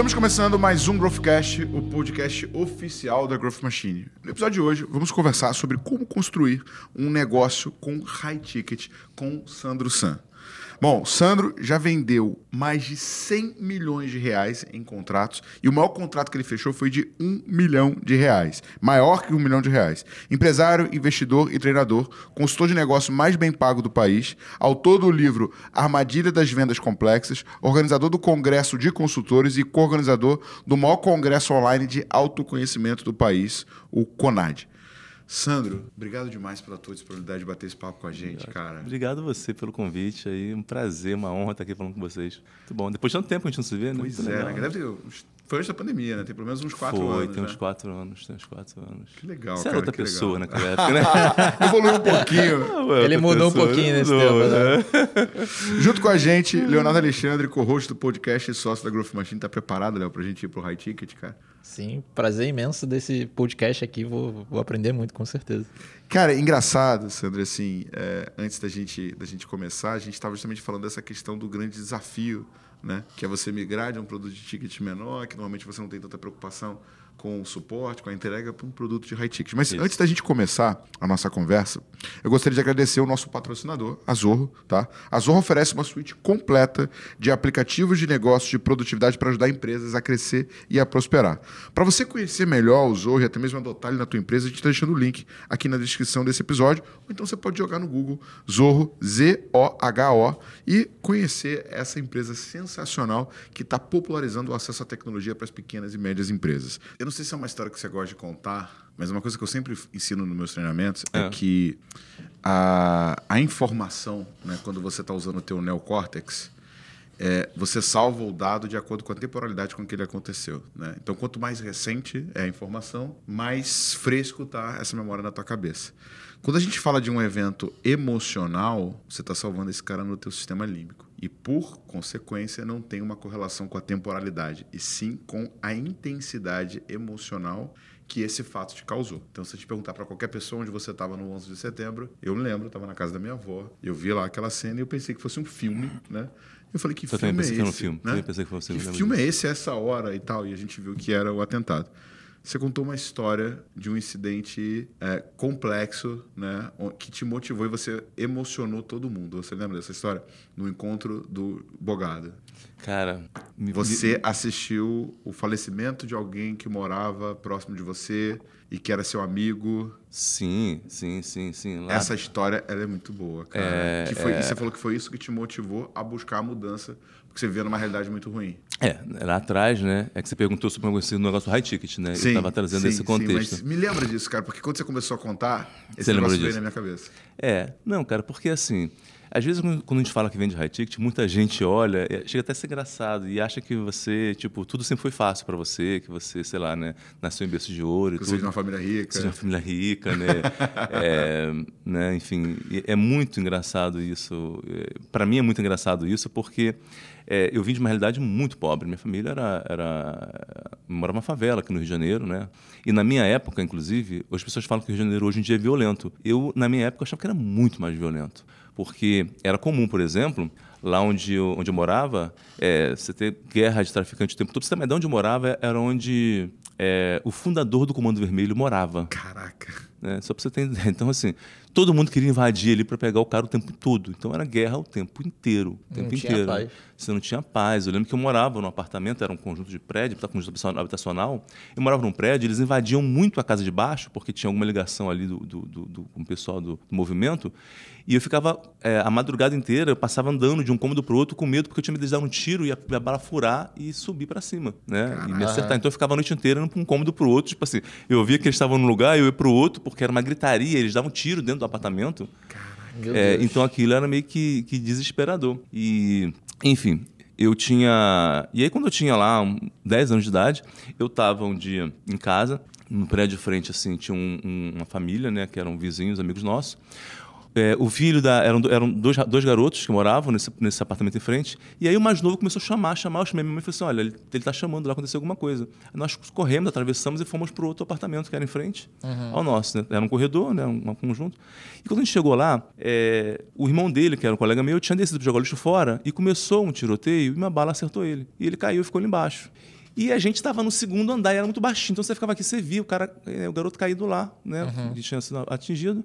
Estamos começando mais um Growthcast, o podcast oficial da Growth Machine. No episódio de hoje, vamos conversar sobre como construir um negócio com high ticket com Sandro San. Bom, Sandro já vendeu mais de 100 milhões de reais em contratos e o maior contrato que ele fechou foi de 1 milhão de reais. Maior que 1 milhão de reais. Empresário, investidor e treinador, consultor de negócio mais bem pago do país, autor do livro Armadilha das Vendas Complexas, organizador do Congresso de Consultores e co-organizador do maior congresso online de autoconhecimento do país, o CONAD. Sandro, obrigado demais pela tua disponibilidade de bater esse papo com a gente, cara. Obrigado você pelo convite aí. Um prazer, uma honra estar aqui falando com vocês. Muito bom. Depois de tanto tempo a gente não se vê, né? Pois Muito é, legal. né? Deve ter, foi antes da pandemia, né? Tem pelo menos uns quatro Foi, anos. tem uns né? quatro anos, tem uns quatro anos. Que legal, Você cara. era outra que pessoa legal. naquela época, né? Evoluiu um pouquinho. Ué, Ele mudou um pouquinho nesse mudou, tempo, né? né? Junto com a gente, Leonardo Alexandre, co-host do podcast e sócio da Growth Machine. Tá preparado, Léo, pra gente ir pro high ticket, cara? Sim, prazer imenso desse podcast aqui. Vou, vou aprender muito, com certeza. Cara, engraçado, Sandro, assim, é, antes da gente, da gente começar, a gente estava justamente falando dessa questão do grande desafio, né? Que é você migrar de um produto de ticket menor, que normalmente você não tem tanta preocupação com o suporte, com a entrega, para um produto de high ticket. Mas Isso. antes da gente começar a nossa conversa, eu gostaria de agradecer o nosso patrocinador, a Zorro, tá? A Zorro oferece uma suíte completa de aplicativos de negócios de produtividade para ajudar empresas a crescer e a prosperar. Para você conhecer melhor o Zorro e até mesmo adotar ele na tua empresa, a gente está deixando o link aqui na descrição desse episódio, ou então você pode jogar no Google Zorro, Z-O-H-O, e conhecer essa empresa sensacional que está popularizando o acesso à tecnologia para as pequenas e médias empresas. Eu não sei se é uma história que você gosta de contar, mas uma coisa que eu sempre ensino nos meus treinamentos é, É. que a, a informação, né, quando você está usando o teu neocórtex, é, você salva o dado de acordo com a temporalidade com que ele aconteceu. Né? Então, quanto mais recente é a informação, mais fresco está essa memória na tua cabeça. Quando a gente fala de um evento emocional, você está salvando esse cara no teu sistema límbico. E, por consequência, não tem uma correlação com a temporalidade, e sim com a intensidade emocional que esse fato te causou. Então, se eu te perguntar para qualquer pessoa onde você estava no 11 de setembro, eu me lembro, estava na casa da minha avó, eu vi lá aquela cena e eu pensei que fosse um filme, né? Eu falei, que Eu filme é esse? que era um filme. Né? Que Que filme, é esse, essa hora e tal? E a gente viu que era o atentado. Você contou uma história de um incidente é, complexo, né, que te motivou e você emocionou todo mundo. Você lembra dessa história? No encontro do Bogado. Cara, me, Você assistiu o falecimento de alguém que morava próximo de você e que era seu amigo. Sim, sim, sim, sim. Lá, Essa história ela é muito boa, cara. É, que foi, é. Você falou que foi isso que te motivou a buscar a mudança, porque você via numa realidade muito ruim. É, lá atrás, né? É que você perguntou sobre esse negócio do high ticket, né? eu estava trazendo sim, esse sim, contexto. mas me lembra disso, cara, porque quando você começou a contar, esse Você negócio veio na minha cabeça. É, não, cara, porque assim, às vezes quando a gente fala que vende high ticket, muita gente olha, é, chega até a ser engraçado e acha que você, tipo, tudo sempre foi fácil para você, que você, sei lá, né, nasceu em berço de ouro e Que tudo. você de uma família rica. Seja uma família rica, né? É, né? Enfim, é muito engraçado isso. Para mim é muito engraçado isso porque é, eu vim de uma realidade muito pobre. Minha família era, era morava numa favela aqui no Rio de Janeiro, né? E na minha época, inclusive, as pessoas falam que o Rio de Janeiro hoje em dia é violento. Eu, na minha época, achava que era muito mais violento. Porque era comum, por exemplo, lá onde eu, onde eu morava, é, você ter guerra de traficante o tempo todo. Você também, de onde eu morava era onde é, o fundador do Comando Vermelho morava. Caraca. Né? Só para você ter ideia. Então, assim, todo mundo queria invadir ali para pegar o cara o tempo todo. Então, era guerra o tempo inteiro. O Não tempo tinha inteiro. paz. Você não tinha paz. Eu lembro que eu morava num apartamento, era um conjunto de prédio, um conjunto habitacional. Eu morava num prédio, eles invadiam muito a casa de baixo, porque tinha alguma ligação ali do, do, do- do- com o pessoal do, do movimento. E eu ficava é, a madrugada inteira, eu passava andando de um cômodo para outro com medo, porque eu tinha medo de dar um tiro e a, a bala furar e subir para cima, né? E me acertar. Então eu ficava a noite inteira indo para um cômodo para o outro. Tipo assim, eu via que eles estavam num lugar, eu ia para o outro, porque era uma gritaria, eles davam tiro dentro do apartamento. Meu É, então aquilo era meio que, que desesperador. E, enfim, eu tinha. E aí, quando eu tinha lá um, 10 anos de idade, eu estava um dia em casa, no prédio de frente, assim, tinha um- um- uma família, né, que eram vizinhos, amigos nossos. É, o filho da. Eram, eram dois, dois garotos que moravam nesse, nesse apartamento em frente. E aí o mais novo começou a chamar, chamar. Eu chamei minha mãe e falei assim: olha, ele, ele tá chamando lá, aconteceu alguma coisa. Aí nós corremos, atravessamos e fomos para outro apartamento que era em frente ao nosso. Né? Era um corredor, né? um, um conjunto. E quando a gente chegou lá, é, o irmão dele, que era um colega meu, tinha descido para jogar lixo fora e começou um tiroteio e uma bala acertou ele. E ele caiu e ficou ali embaixo. E a gente estava no segundo andar e era muito baixinho. Então você ficava aqui, você via o cara, é, o garoto caído lá, né? Que tinha sido atingido.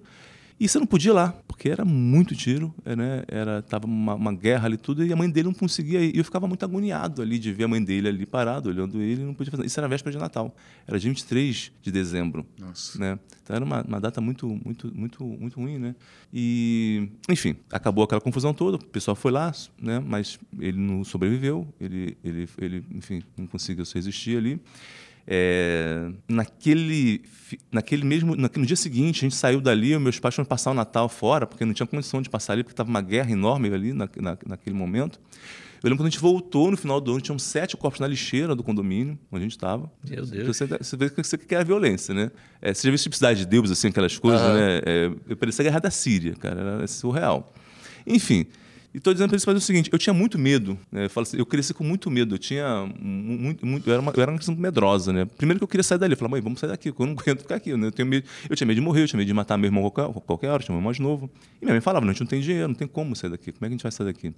E você não podia ir lá, porque era muito tiro, é, né? Era, tava uma, uma guerra ali tudo, e a mãe dele não conseguia ir. E eu ficava muito agoniado ali de ver a mãe dele ali parado, olhando ele, e não podia fazer. Isso era véspera de Natal. Era dia 23 de dezembro. Nossa. Né? Então era uma, uma data muito, muito, muito, muito ruim, né? E, enfim, acabou aquela confusão toda, o pessoal foi lá, né? Mas ele não sobreviveu, ele, ele, ele enfim, não conseguiu se resistir ali. É, naquele, naquele mesmo, naquele, no dia seguinte, a gente saiu dali, meus pais foram passar o Natal fora, porque não tinha condição de passar ali, porque estava uma guerra enorme ali na, na- naquele momento. Eu lembro quando a gente voltou no final do ano, tinham sete corpos na lixeira do condomínio, onde a gente estava. Meu Deus. Você, você vê que você que é a violência, né? É, você já viu tipo Cidade de Deus, assim, aquelas coisas, né? É, eu parecia a guerra da Síria, cara, era surreal. Enfim, e estou dizendo para eles fazer o seguinte: eu tinha muito medo, né? eu, falo assim, eu cresci com muito medo, eu tinha mu- muito, muito eu, era uma, eu era uma criança medrosa, né? Primeiro que eu queria sair dali, eu falei, mãe, vamos sair daqui, eu não aguento ficar aqui, né? Eu, tenho medo, eu tinha medo de morrer, eu tinha medo de matar meu irmão qualquer, qualquer hora, eu tinha um irmão mais novo. E minha mãe falava, não, a gente não tem dinheiro, não tem como sair daqui, como é que a gente vai sair daqui?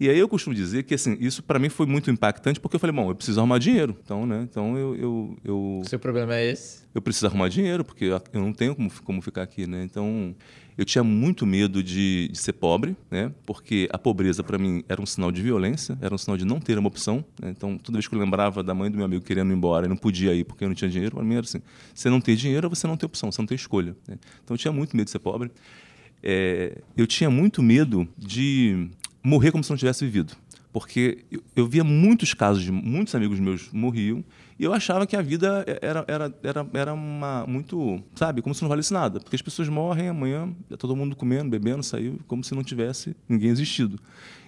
E aí eu costumo dizer que assim, isso para mim foi muito impactante, porque eu falei, bom, eu preciso arrumar dinheiro. Então, né? Então eu, eu, eu, seu problema é esse? eu preciso arrumar dinheiro, porque eu eu não tenho como, como ficar aqui, né? Então, eu tinha muito medo de, de ser pobre, né? Porque a pobreza, para mim, era um sinal de violência, era um sinal de não ter uma opção. né? Então, toda vez que eu lembrava da mãe do meu amigo querendo ir embora e não podia ir porque eu não tinha dinheiro, para mim era assim: você não tem dinheiro, você não tem opção, você não tem escolha. né? Então, eu tinha muito medo de ser pobre. É, eu tinha muito medo de morrer como se não tivesse vivido. Porque eu, eu via muitos casos de muitos amigos meus morriam e eu achava que a vida era, era, era, era uma, muito, sabe, como se não valesse nada. Porque as pessoas morrem amanhã, tá todo mundo comendo, bebendo, saiu, como se não tivesse ninguém existido.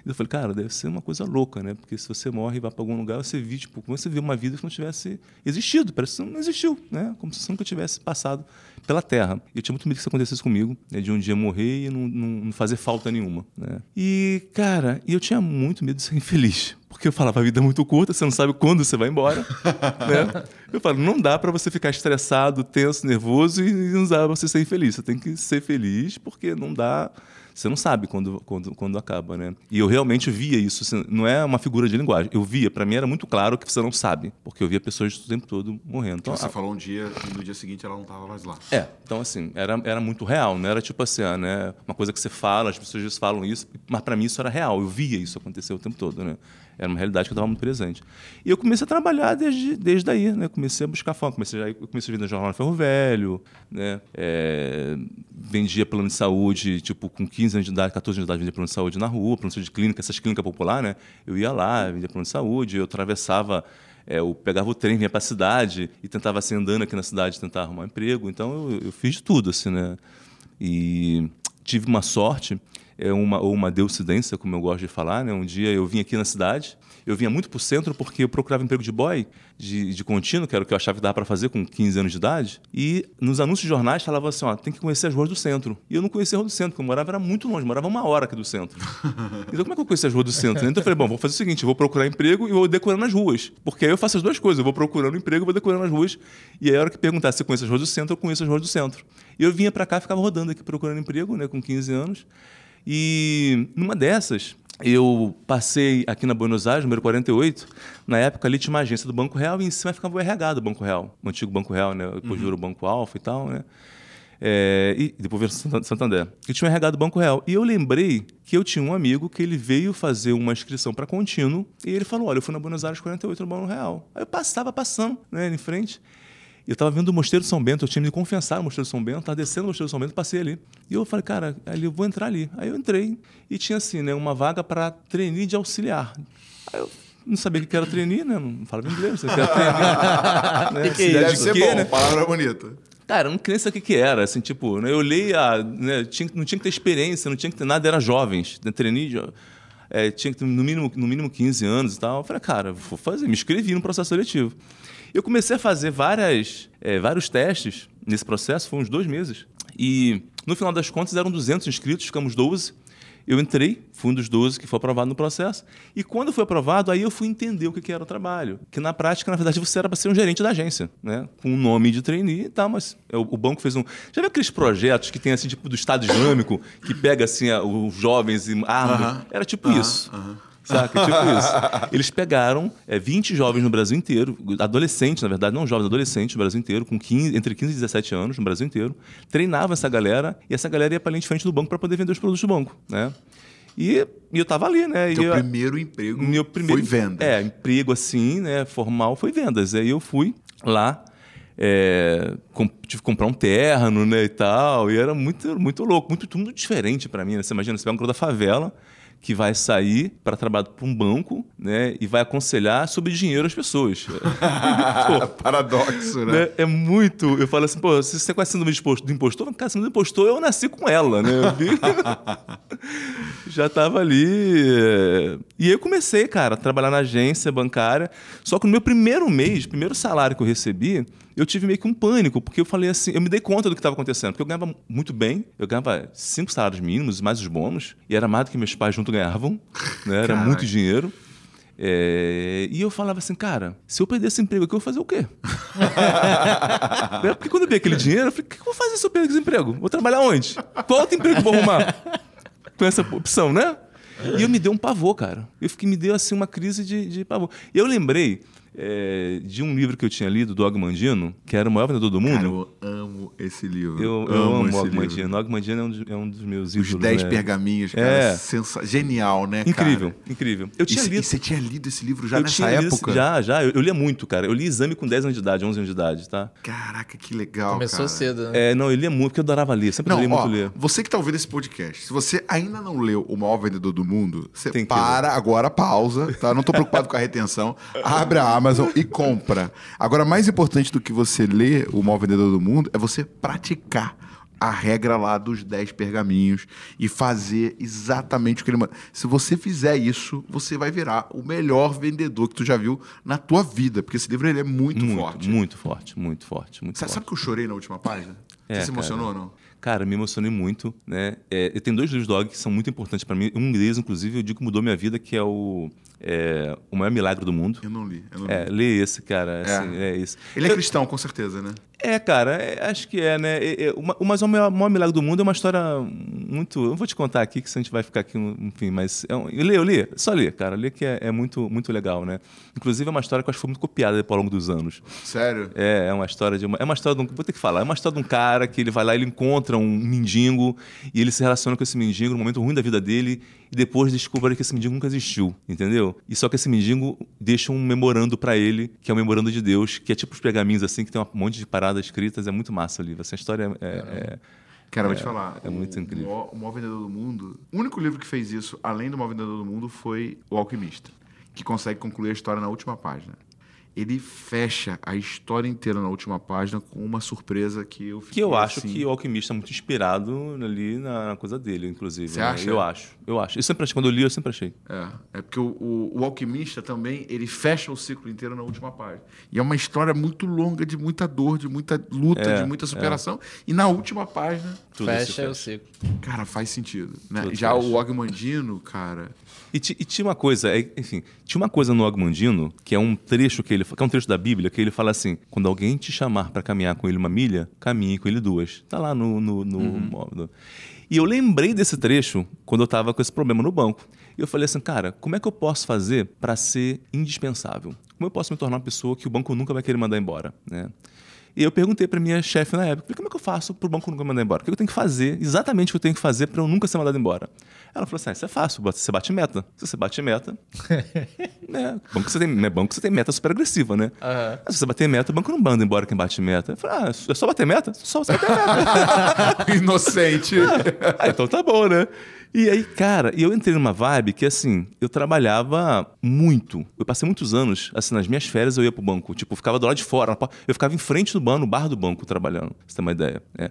E eu falei, cara, deve ser uma coisa louca, né? Porque se você morre e vai para algum lugar, você vê, tipo, como você vê uma vida que não tivesse existido, parece que não existiu, né? Como se você nunca tivesse passado pela Terra. E eu tinha muito medo que isso acontecesse comigo, né? de um dia morrer e não, não, não fazer falta nenhuma, né? E, cara, eu tinha muito medo de ser infeliz. Porque eu falava, a vida é muito curta, você não sabe quando você vai embora. né? Eu falo, não dá para você ficar estressado, tenso, nervoso e não dá pra você ser infeliz. Você tem que ser feliz porque não dá. Você não sabe quando, quando, quando acaba, né? E eu realmente via isso. assim, não é uma figura de linguagem. Eu via, para mim era muito claro que você não sabe. Porque eu via pessoas o tempo todo morrendo. Então, Você a- falou um dia e no dia seguinte ela não estava mais lá. é, então assim, era, era muito real, não era tipo assim, ah, né, uma coisa que você fala, as pessoas falam isso, mas para mim isso era real, eu via isso acontecer o tempo todo, né? Era uma realidade que eu estava muito presente. E eu comecei a trabalhar desde, desde daí, né? Comecei a buscar fama, comecei a, comecei a vender jornal no Ferro Velho, né? É, vendia plano de saúde, tipo, com 15 anos de idade, 14 anos de idade, vendia plano de saúde na rua, plano de saúde de clínica, essas clínicas populares, né? Eu ia lá, vendia plano de saúde, eu atravessava é, eu pegava o trem, vinha para a cidade e tentava assim, andando aqui na cidade, tentar arrumar um emprego. Então eu, eu fiz de tudo, assim, né? E tive uma sorte, é uma, ou uma deucidência, como eu gosto de falar, né? Um dia eu vim aqui na cidade, eu vinha muito para o centro porque eu procurava emprego de boy, de, de contínuo, que era o que eu achava que dava para fazer com 15 anos de idade. E nos anúncios de jornais falava assim, ó, tem que conhecer as ruas do centro. E eu não conhecia a rua do centro, porque eu morava era muito longe, morava uma hora aqui do centro. Então como é que eu conheço as ruas do centro? Então eu falei, bom, vou fazer o seguinte, vou procurar emprego e vou decorando as ruas. Porque aí eu faço as duas coisas, eu vou procurando emprego e vou decorando as ruas. E aí a hora que perguntar se conheço as ruas do centro, eu conheço as ruas do centro. E eu vinha para cá, ficava rodando aqui procurando emprego, né, com 15 anos. E numa dessas, eu passei aqui na Buenos Aires, número 48. Na época ali tinha uma agência do Banco Real e em cima ficava o RH do Banco Real, o antigo Banco Real, né? Depois virou o Banco Alfa e tal, né? É, e depois veio Santan- Santander. E tinha um RH do Banco Real. E eu lembrei que eu tinha um amigo que ele veio fazer uma inscrição para contínuo e ele falou: Olha, eu fui na Buenos Aires 48 no Banco Real. Aí eu passava passando, né, em frente. Eu estava vendo o Mosteiro de São Bento, eu tinha me confessar no Mosteiro de São Bento, estava descendo no Mosteiro de São Bento, passei ali. E eu falei, cara, ali eu vou entrar ali. Aí eu entrei e tinha assim, né, uma vaga para trainee de auxiliar. Aí eu não sabia o que era trainee, né? Não falava inglês, não sabia o que era trainee. né? Que que é Deve de ser quê, bom, né? palavra bonita. Cara, eu não queria saber o que, que era, assim, tipo, né, eu olhei a. Né, tinha, não tinha que ter experiência, não tinha que ter nada, era jovens, né, trainee, jo- é, tinha que ter no mínimo, no mínimo 15 anos e tal. Eu falei, cara, vou fazer, me inscrevi no processo seletivo. Eu comecei a fazer várias, é, vários testes nesse processo, foi uns dois meses. E no final das contas eram 200 inscritos, ficamos 12. Eu entrei, fui um dos 12 que foi aprovado no processo. E quando foi aprovado, aí eu fui entender o que era o trabalho. Que na prática, na verdade, você era para ser um gerente da agência, né? Com o nome de trainee e tal, mas é, o, banco fez um. Já viu aqueles projetos que tem assim, tipo, do Estado Islâmico, que pega assim os jovens e armas? Aham. Era tipo Aham, isso. aham. Saca? Tipo isso. Eles pegaram é, 20 jovens no Brasil inteiro, adolescentes, na verdade, não jovens, adolescentes no Brasil inteiro, com 15, entre 15 e 17 anos no Brasil inteiro, treinavam essa galera e essa galera ia para a linha de frente do banco para poder vender os produtos do banco, né? E, e eu tava ali, né? Teu e eu, primeiro emprego meu primeiro, foi venda. É, emprego assim, né? Formal foi vendas. Aí eu fui lá, é, com, tive que comprar um terno, né? E tal. E era muito, muito louco, muito tudo diferente para mim. Né? Você imagina, você pega um da favela que vai sair para trabalhar para um banco, né, e vai aconselhar sobre dinheiro às pessoas. Pô, Paradoxo, né? né? É muito. Eu falo assim, pô, se você conhece síndrome do impostor, cara, síndrome do impostor, eu nasci com ela, né? Eu vi... Já tava ali. é. E aí eu comecei, cara, a trabalhar na agência bancária. Só que no meu primeiro mês, primeiro salário que eu recebi, eu tive meio que um pânico, porque eu falei assim, eu me dei conta do que estava acontecendo, porque eu ganhava muito bem, eu ganhava cinco salários mínimos, mais os bônus, e era mais do que meus pais junto ganhavam, né? Era muito dinheiro. É, E eu falava assim, cara, se eu perder esse emprego aqui, eu vou fazer o quê? É, Porque quando eu vi aquele dinheiro, eu falei, o que eu vou fazer se eu perder esse emprego? Vou trabalhar onde? Qual outro emprego eu vou arrumar? Com essa opção, né? E eu me deu um pavor, cara. Eu fiquei, me deu assim uma crise de, de pavor. E eu lembrei é, de um livro que eu tinha lido, do Og Mandino, que era o maior vendedor do mundo. Cara, eu amo esse livro. eu, eu amo, esse o Og livro. Mandino. O Og Mandino é um dos, é um dos meus Os ídolos. 10 né? pergaminhos, cara. É. sensa- Genial, né, Incrível, cara? incrível. Eu E tinha cê- lido. E você tinha lido esse livro já eu nessa tinha lido esse- época? Já, já. Eu, eu lia muito, cara. Eu li exame com 10 anos de idade, 11 anos de idade, tá? Caraca, que legal, Começou cara. cedo, né? É, não, eu lia muito, porque eu adorava ler. Sempre Não, li muito ó, ler. você que tá ouvindo esse podcast, se você ainda não leu O Maior Vendedor do Mundo, você Tem que para agora, pausa, tá? Não tô preocupado com a retenção. Abre a Amazon e compra. Agora, mais importante do que você ler O Maior Vendedor do Mundo é você praticar a regra lá dos 10 pergaminhos e fazer exatamente o que ele manda. Se você fizer isso, você vai virar o melhor vendedor que tu já viu na tua vida, porque esse livro ele é muito, Muito, forte. muito forte, muito forte, muito Sabe, forte. sabe que eu chorei na última página? É, você se cara. emocionou ou não? Cara, me emocionei muito, né? É, eu tenho dois livros do Og que são muito importantes para mim. Um deles, inclusive, eu digo que mudou minha vida, que é o, é, o Maior Milagre do Mundo. Eu não li. Eu não li. É, lê esse, cara. Assim, é. isso. Ele é cristão, com certeza, né? É, cara, é, acho que é, né? É, é, uma- mas o maior, maior milagre do mundo é uma história muito. Eu vou te contar aqui, que senão a gente vai ficar aqui, enfim, mas. É um, eu li, eu li, só li, cara. Li que é, é muito, muito legal, né? Inclusive, é uma história que eu acho que foi muito copiada ao longo dos anos. Sério? É, é uma história de uma. É uma história de um. Vou ter que falar. É uma história de um cara que ele vai lá, ele encontra um mendigo e ele se relaciona com esse mendigo no momento ruim da vida dele e depois descobre que esse mendigo nunca existiu, entendeu? E só que esse mendigo deixa um memorando pra ele, que é o memorando de Deus, que é tipo os pergaminhos assim, que tem um monte de paradas escritas. É muito massa o livro. Essa história é. é- Cara, vou te falar. é muito o, incrível. O o Maior Vendedor do Mundo. O único livro que fez isso, além do Maior Vendedor do Mundo, foi O Alquimista, que consegue concluir a história na última página. Ele fecha a história inteira na última página com uma surpresa que eu fiquei que eu acho assim, que o alquimista é muito inspirado ali na, na coisa dele, inclusive. Você né? acha? Eu acho, eu acho. Eu sempre achei, quando eu li, eu sempre achei. É, é porque o, o, o Alquimista também, ele fecha o ciclo inteiro na última página. E é uma história muito longa, de muita dor, de muita luta, É, de muita superação. E na última página, Tudo se Fecha o ciclo. cara, faz sentido. Né? Já fecha. o Ogmandino, cara... E, e tinha uma coisa, é, enfim, tinha uma coisa no Ogmandino, que é um trecho que ele, que é um trecho da Bíblia, que ele fala assim: quando alguém te chamar para caminhar com ele uma milha, caminhe com ele duas. Tá lá no, no, no móvel. E eu lembrei desse trecho quando eu tava com esse problema no banco. E eu falei assim, cara, como é que eu posso fazer para ser indispensável? Como eu posso me tornar uma pessoa que o banco nunca vai querer mandar embora, né? E eu perguntei para minha chefe na época, como é que eu faço para o banco nunca me mandar embora? O que eu tenho que fazer, exatamente o que eu tenho que fazer para eu nunca ser mandado embora? Ela falou assim, ah, isso é fácil, você bate meta. Se você bate meta, né? Banco você tem, né? banco você tem meta super agressiva, né? Ah, Se você bater meta, o banco não manda embora quem bate meta. Eu falei, ah, é só bater meta? Só você bater meta. Inocente. ah, então tá bom, né? E aí, cara, e eu entrei numa vibe que, assim, eu trabalhava muito. Eu passei muitos anos, assim, nas minhas férias eu ia pro banco. Tipo, eu ficava do lado de fora. Eu ficava em frente do banco, no bar do banco, trabalhando. Pra você ter uma ideia. né?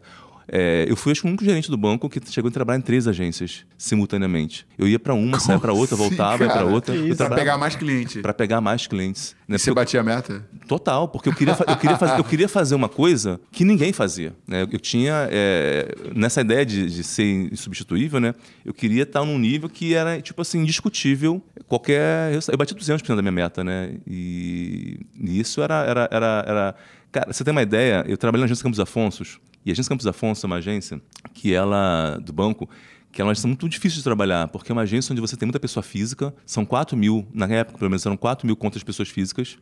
É, eu fui, acho que, o único gerente do banco que chegou a trabalhar em três agências simultaneamente. Eu ia pra uma, saía pra outra, assim, voltava, ia pra cara? outra. Trabalhava pegar mais cliente. pra pegar mais clientes. Né? Você batia a meta? Total, porque eu queria, eu, queria fazer, eu queria fazer uma coisa que ninguém fazia. Né? Eu tinha, é, nessa ideia de, de ser insubstituível, né? eu queria estar num nível que era, tipo assim, indiscutível. Qualquer. Eu bati 200% da minha meta, né? E, e isso era, era, era, era. Cara, você tem uma ideia? Eu trabalhei na agência Campos Afonsos, e a agência Campos Afonso é uma agência que ela, do banco, que é uma agência muito difícil de trabalhar, porque é uma agência onde você tem muita pessoa física, são 4 mil, na época pelo menos eram 4 mil contas de pessoas físicas,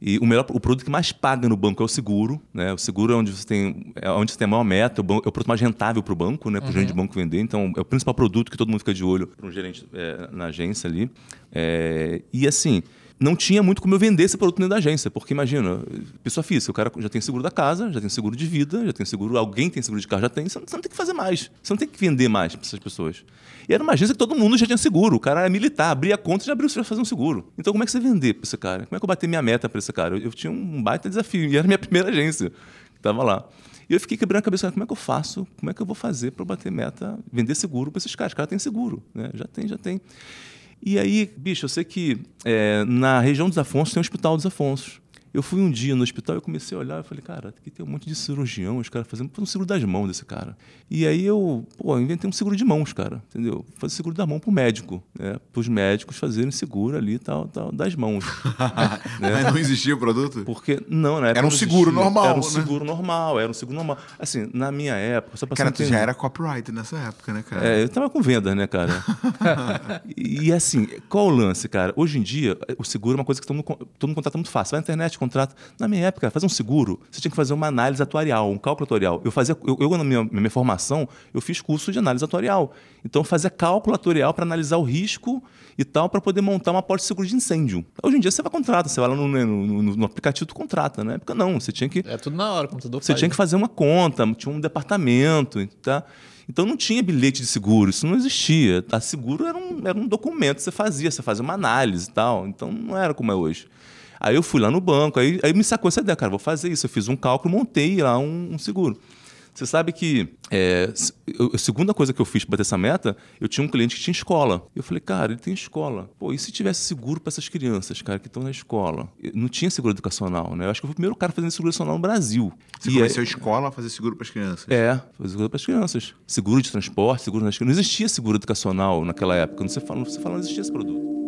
e o melhor, o produto que mais paga no banco é o seguro, né? O seguro é onde você tem, é onde você tem a maior meta, é o, produto mais rentável para o banco, né? Para o gerente de banco vender. Então é o principal produto que todo mundo fica de olho para um gerente é, na agência ali. É, e assim, não tinha muito como eu vender esse produto dentro da agência, porque imagina, pessoa física, o cara já tem seguro da casa, já tem seguro de vida, já tem seguro, alguém tem seguro de carro, já tem, você não, você não tem que fazer mais, você não tem que vender mais para essas pessoas. E era uma agência que todo mundo já tinha seguro, o cara era militar, abria a conta e já abriu para fazer um seguro. Então como é que você vender para esse cara? Como é que eu bater minha meta para esse cara? Eu, eu, tinha um baita desafio, e era a minha primeira agência que estava lá. E eu fiquei quebrando a cabeça, como é que eu faço? Como é que eu vou fazer para bater meta, vender seguro para esses caras? Os caras têm seguro, né? Já tem, já tem. E aí, bicho, eu sei que é, na região dos Afonsos tem o Hospital dos Afonsos. Eu fui um dia no hospital e comecei a olhar e falei, cara, aqui tem um monte de cirurgião, os caras fazendo um seguro das mãos desse cara. E aí eu, pô, inventei um seguro de mãos, cara, entendeu? Fazer seguro da mão pro médico, né? Para os médicos fazerem seguro ali tal, tal das mãos. né? Mas não existia o produto? Porque, não, na época Era um seguro normal, Era um né? seguro normal, era um seguro normal. Assim, na minha época, só pra Cara, tu já era copyright nessa época, né, cara? é, eu tava com vendas, né, cara? e assim, qual o lance, cara? Hoje em dia, o seguro é uma coisa que todo mundo, todo mundo contrata muito fácil. Vai na internet, contrata. Na minha época, fazer um seguro, você tinha que fazer uma análise atuarial, um cálculo atuarial. Eu fazia, eu, eu, na minha, minha formação, eu fiz curso de análise atuarial. Então, eu fazia cálculo atuarial para analisar o risco e tal, para poder montar uma apólice de seguro de incêndio. Hoje em dia, você vai contratar, você vai lá no, no, no- no aplicativo, tu contrata. Na época, não. Você tinha que É tudo na hora, o computador você faz, tinha né? que fazer uma conta, tinha um departamento, tá? Então não tinha bilhete de seguro, isso não existia. A seguro era um, era um documento que você fazia, você fazia uma análise e tal. Então não era como é hoje. Aí eu fui lá no banco, aí, aí me sacou essa ideia, cara, vou fazer isso. Eu fiz um cálculo, montei lá um, um seguro. Você sabe que é, a segunda coisa que eu fiz para bater essa meta, eu tinha um cliente que tinha escola. Eu falei, cara, ele tem escola. Pô, e se tivesse seguro para essas crianças, cara, que estão na escola? Eu- Não tinha seguro educacional, né? Eu acho que eu fui o primeiro cara fazendo seguro educacional no Brasil. Você E conheceu é- a escola a fazer seguro para as crianças? é, fazer seguro para as crianças. Seguro de transporte, seguro nas crianças. Não existia seguro educacional naquela época. Não você fala, você fala, não existia esse produto.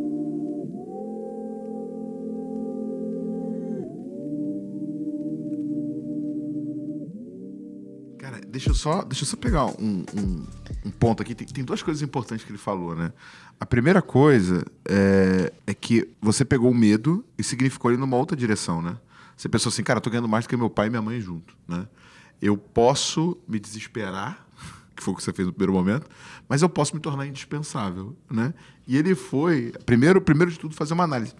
Deixa eu só, deixa eu só pegar um, um, um ponto aqui. Tem, tem duas coisas importantes que ele falou, né? A primeira coisa é, é que você pegou o medo e significou ele numa outra direção, né? Você pensou assim, cara, eu tô ganhando mais do que meu pai e minha mãe junto, né? Eu posso me desesperar, que foi o que você fez no primeiro momento, mas eu posso me tornar indispensável, né? E ele foi, primeiro, primeiro de tudo, fazer uma análise.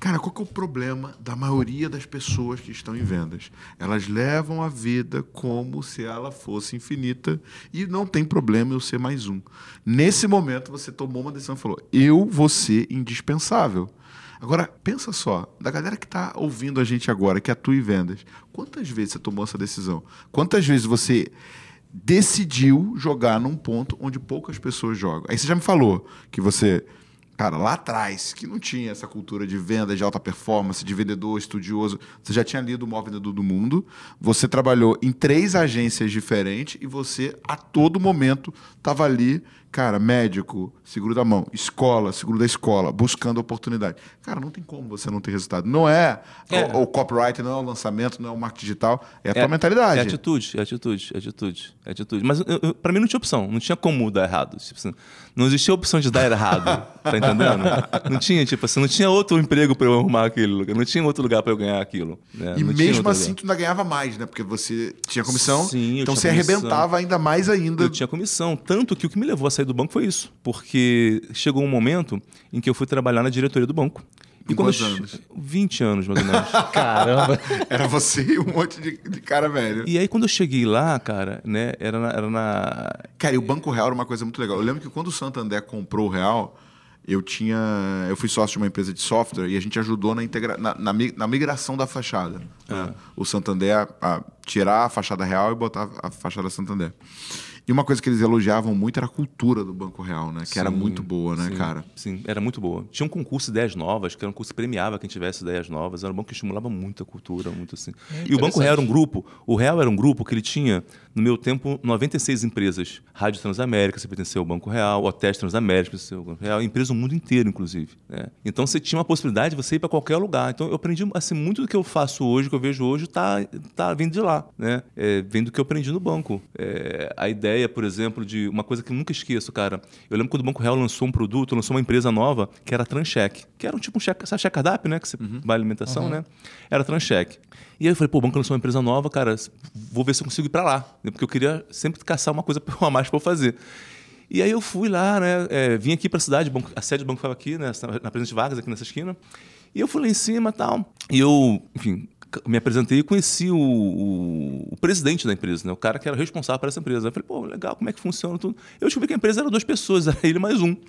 Cara, qual que é o problema da maioria das pessoas que estão em vendas? Elas levam a vida como se ela fosse infinita e não tem problema eu ser mais um. Nesse momento, você tomou uma decisão e falou: eu vou ser indispensável. Agora, pensa só, da galera que está ouvindo a gente agora, que atua em vendas, quantas vezes você tomou essa decisão? Quantas vezes você decidiu jogar num ponto onde poucas pessoas jogam? Aí você já me falou que você, cara, lá atrás, que não tinha essa cultura de venda, de alta performance, de vendedor estudioso, você já tinha lido o maior vendedor do mundo, você trabalhou em três agências diferentes e você, a todo momento, estava ali, cara, médico, seguro da mão, escola, seguro da escola, buscando oportunidade. Cara, não tem como você não ter resultado. Não é, É. O, o copyright, não é o lançamento, não é o marketing digital, é a tua É- mentalidade. É atitude, é atitude, é atitude, é atitude. Mas pra mim não tinha opção, não tinha como dar errado. Tipo assim, não existia opção de dar errado, tá entendendo? Não tinha, tipo assim, não tinha outro emprego pra eu arrumar aquele lugar, não tinha outro lugar pra eu ganhar aquilo. né? E Não mesmo assim, lugar. tu ainda ganhava mais, né? Porque você tinha comissão, Sim, então você comissão. arrebentava ainda mais ainda. Eu tinha comissão. Tanto que o que me levou a sair do banco foi isso. Porque chegou um momento em que eu fui trabalhar na diretoria do banco. Quando eu quantos anos? 20 anos, mais ou menos. Caramba. Era você e um monte de, de cara velho. e aí, quando eu cheguei lá, cara, né, era na, era na- Cara, e o Banco Real era uma coisa muito legal. Eu lembro que quando o Santander comprou o Real, eu tinha. Eu fui sócio de uma empresa de software e a gente ajudou na, integra, na, na na migração da fachada. né? O Santander a, a tirar a fachada real e botar a fachada Santander. E uma coisa que eles elogiavam muito era a cultura do Banco Real, né? Que era Sim, muito boa, né, sim, cara? Sim, era muito boa. Tinha um concurso de ideias novas, que era um curso que premiava quem tivesse ideias novas. Era um banco que estimulava muito a cultura, muito assim. e o Banco Real era um grupo, o Real era um grupo que ele tinha, no meu tempo, 96 empresas. Rádio Transamérica, você pertenceu ao Banco Real, Hotéis Transamérica, pertenceu ao Banco Real, empresa do mundo inteiro, inclusive. né? Então você tinha uma possibilidade de você ir para qualquer lugar. Então eu aprendi assim, muito do que eu faço hoje, que eu vejo hoje, tá, tá vindo de lá. lá, né? É, vem do que eu aprendi no banco. É, a ideia, por exemplo, de uma coisa que eu nunca esqueço, cara. Eu lembro quando o Banco Real lançou um produto, lançou uma empresa nova, que era Transcheck, que era um tipo um cheque, sabe, cheque cardápio, né? Que você vai alimentação, né? Era Transcheck. E aí eu falei, pô, o banco lançou uma empresa nova, cara, vou ver se eu consigo ir para lá. né? Porque eu queria sempre caçar uma coisa a mais para eu fazer. E aí eu fui lá, né? é, vim aqui para a cidade, a sede do banco estava aqui, né? Na Presidente Vargas, aqui nessa esquina. E eu fui lá em cima e tal. E eu, enfim, me apresentei e conheci o, o- o presidente da empresa, né? O cara que era responsável por essa empresa. Eu falei, pô, legal, como é que funciona tudo? Eu descobri que a empresa era duas pessoas, era ele mais um.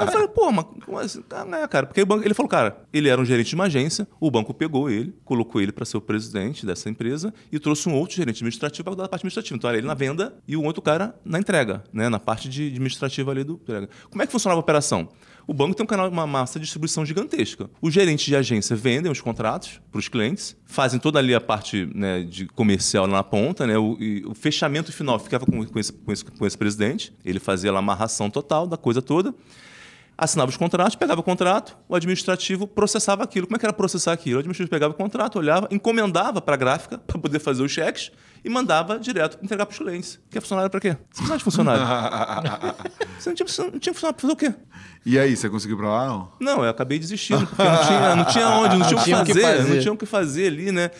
eu falei, pô, mas como assim? Ah, não é, cara, porque o banco, ele falou, cara, ele era um gerente de uma agência, o banco pegou ele, colocou ele para ser o presidente dessa empresa e trouxe um outro gerente administrativo para cuidar da parte administrativa. Então era ele na venda e o outro cara na entrega, né, na parte de administrativa ali do entrega. Como é que funcionava a operação? O banco tem um canal, uma massa de distribuição gigantesca. Os gerentes de agência vendem os contratos para os clientes, fazem toda ali a parte né, de comercial na ponta, né, o, o fechamento final ficava com, com esse, com, esse, com esse presidente, ele fazia a amarração total da coisa toda assinava os contratos, pegava o contrato, o administrativo processava aquilo. Como é que era processar aquilo? O administrativo pegava o contrato, olhava, encomendava para a gráfica para poder fazer os cheques e mandava direto entregar para os clientes. Que é funcionário para quê? Você precisava de funcionário. você não tinha, você não tinha funcionário para fazer o quê? E aí, você conseguiu pra lá? Não? Não, eu acabei desistindo, porque não tinha, não tinha onde, não tinha o que fazer, fazer. não tinha o que fazer ali, né?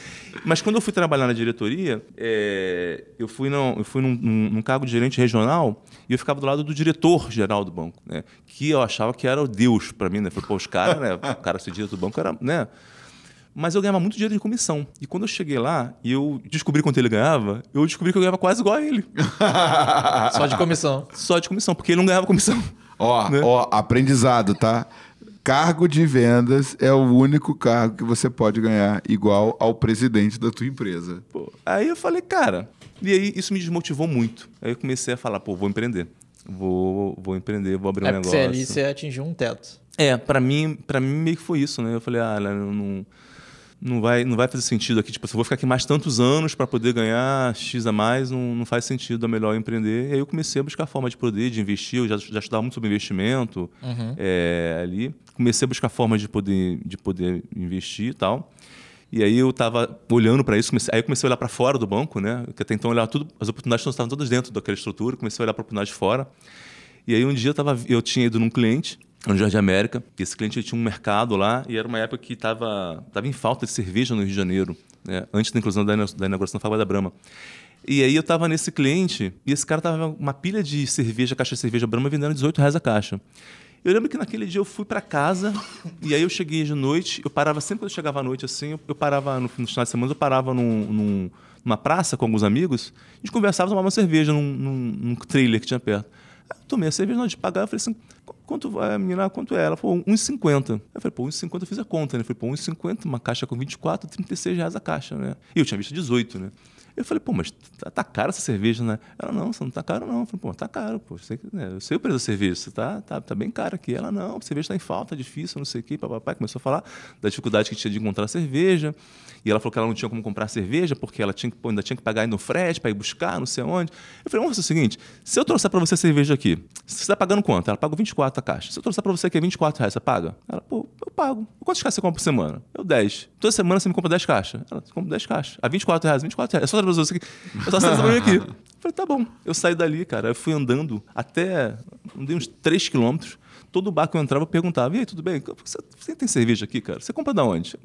Mas quando eu fui trabalhar na diretoria, é, eu fui, num, eu fui num, num- num cargo de gerente regional e eu ficava do lado do diretor-geral do banco, né? Que eu achava que era o Deus para mim, né? Falei, pô, os caras, né? O cara ser diretor do banco era, né? Mas eu ganhava muito dinheiro de comissão. E quando eu cheguei lá e eu descobri quanto ele ganhava, eu descobri que eu ganhava quase igual a ele. Só de comissão. Só de comissão, porque ele não ganhava comissão. Ó, Né? ó, aprendizado, tá? Cargo de vendas é o único cargo que você pode ganhar igual ao presidente da tua empresa. Pô, aí eu falei, cara. E aí isso me desmotivou muito. Aí eu comecei a falar, pô, vou empreender. Vou, vou empreender, vou abrir um É porque negócio. você ali você atingiu um teto. É, pra mim, para mim meio que foi isso, né? Eu falei, ah, não, não, vai, não vai fazer sentido aqui. Tipo, se eu vou ficar aqui mais tantos anos para poder ganhar X a mais, não, não faz sentido, é melhor eu empreender. E aí eu comecei a buscar forma de poder, de investir. Eu já, já estudava muito sobre investimento é, ali. Comecei a buscar forma de poder, de poder investir e tal. E aí eu estava olhando para isso, comecei, aí eu comecei a olhar para fora do banco, né? Que até então eu olhava tudo, as oportunidades estavam todas dentro daquela estrutura, comecei a olhar para oportunidades fora. E aí um dia eu, tava, eu tinha ido num cliente, no Jardim América, esse cliente tinha um mercado lá, e era uma época que estava tava em falta de cerveja no Rio de Janeiro, né? antes da inclusão da, ina- da inauguração da Fábrica da Brahma. E aí eu estava nesse cliente, e esse cara tava uma pilha de cerveja, caixa de cerveja Brahma, vendendo 18 reais a caixa. Eu lembro que naquele dia eu fui para casa, e aí eu cheguei de noite, eu parava, sempre quando eu chegava à noite assim, eu parava, no, no final de semana, eu parava num, num- numa praça com alguns amigos, a gente conversava, tomava uma cerveja num, num, num trailer que tinha perto. Eu tomei a cerveja, hora de pagar, eu falei assim, "Qu- quanto vai, a menina, quanto é? Ela falou, 1,50. Eu falei, pô, 1,50 eu fiz a conta, né? Eu falei, pô, 1,50, uma caixa com 24, 36 reais a caixa, né? E eu tinha visto 18, né? Eu falei, pô, mas tá, tá cara essa cerveja, né? Ela, não, você não tá caro, não. Eu falei, pô, tá caro, pô. Sei, que- né, eu sei o preço da cerveja, você tá, tá, tá bem caro aqui. Ela, não, a cerveja tá em falta, é difícil, não sei o quê. Papai começou a falar da dificuldade que tinha de encontrar cerveja. E ela falou que ela não tinha como comprar cerveja, porque ela tinha pô, ainda tinha que pagar ainda o frete para ir buscar, não sei onde. Eu falei, vamos fazer o seguinte: se eu trouxer para você cerveja aqui, você está pagando quanto? Ela paga 24 a caixa. Se eu trouxer para você aqui 24 reais, você paga? Ela, pô, eu pago. Quantas caixas você compra por semana? Eu 10. Toda semana você me compra 10 caixas. Ela, você compra 10 caixas. A 24 reais, 24 reais. É só trazer você aqui. Eu só trazer aqui. Eu falei, tá bom. Eu saí dali, cara. Eu fui andando até. Andei uns 3 quilômetros. Todo bar que eu entrava, eu perguntava: e aí, tudo bem? Você, você tem cerveja aqui, cara? Você compra da onde?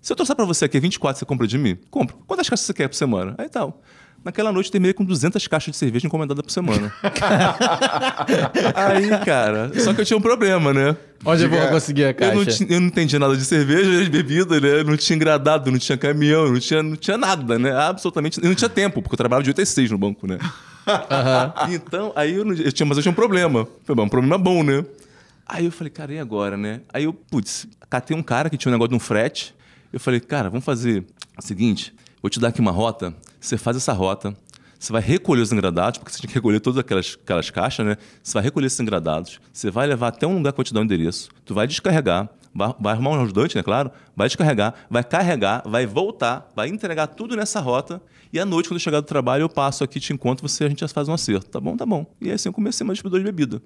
Se eu trouxer para você aqui 24, você compra de mim? Compro. Quantas caixas você quer por semana? Aí tal. Naquela noite, eu terminei com 200 caixas de cerveja encomendadas por semana. Aí, cara, só que eu tinha um problema, né? Onde eu vou conseguir a Eu caixa? não, ti- eu não entendia nada de cerveja, de bebida, né? Não tinha engradado, não tinha caminhão, não tinha, não tinha nada, né? Absolutamente. Eu não tinha tempo, porque eu trabalhava de 8 às 6 no banco, né? Então, aí eu, não- eu tinha, mas eu tinha um problema. Foi um problema bom, né? Aí eu falei, cara, e agora, né? Aí eu, putz, catei um cara que tinha um negócio de um frete. Eu falei, cara, vamos fazer o seguinte: vou te dar aqui uma rota, você faz essa rota, você vai recolher os engradados, porque você tinha que recolher todas aquelas, aquelas caixas, né? Você vai recolher esses engradados, você vai levar até um lugar que eu te dar o endereço, tu vai descarregar, vai, vai arrumar um ajudante, né? Claro, vai descarregar, vai carregar, vai voltar, vai entregar tudo nessa rota. E à noite, quando eu chegar do trabalho, eu passo aqui, te encontro, você, a gente já faz um acerto. Tá bom? Tá bom. E aí assim eu comecei uma distribuidora de bebida.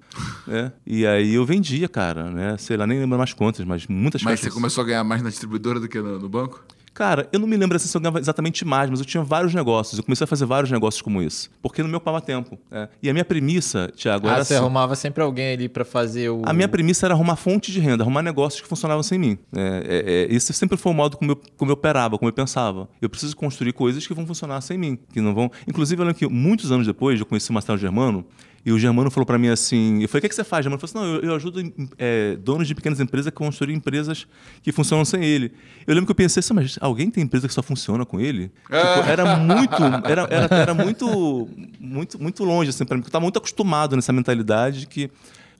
né? E aí eu vendia, cara, né? Sei lá, nem lembro mais quantas, mas muitas Mas caixas. você começou a ganhar mais na distribuidora do que no, no banco? Cara, eu não me lembro assim, se eu ganhava exatamente mais, mas eu tinha vários negócios. Eu comecei a fazer vários negócios como esse. Porque não me ocupava tempo. né? E a minha premissa, Thiago, Ah, era você assim. arrumava sempre alguém ali pra fazer o. A minha premissa era arrumar fonte de renda, arrumar negócios que funcionavam sem mim. É, é, é, esse sempre foi o modo como eu, como eu operava, como eu pensava. Eu preciso construir coisas que vão funcionar sem mim, que não vão. Inclusive, eu lembro que muitos anos depois, eu conheci o Marcelo Germano. E o Germano falou para mim assim, eu falei, o que, que você faz? Germano falou assim, não, eu, eu ajudo é, donos de pequenas empresas a construir empresas que funcionam sem ele. Eu lembro que eu pensei assim, mas alguém tem empresa que só funciona com ele? Tipo, era muito, era, era, era muito, muito, muito longe assim para mim, porque eu estava muito acostumado nessa mentalidade de que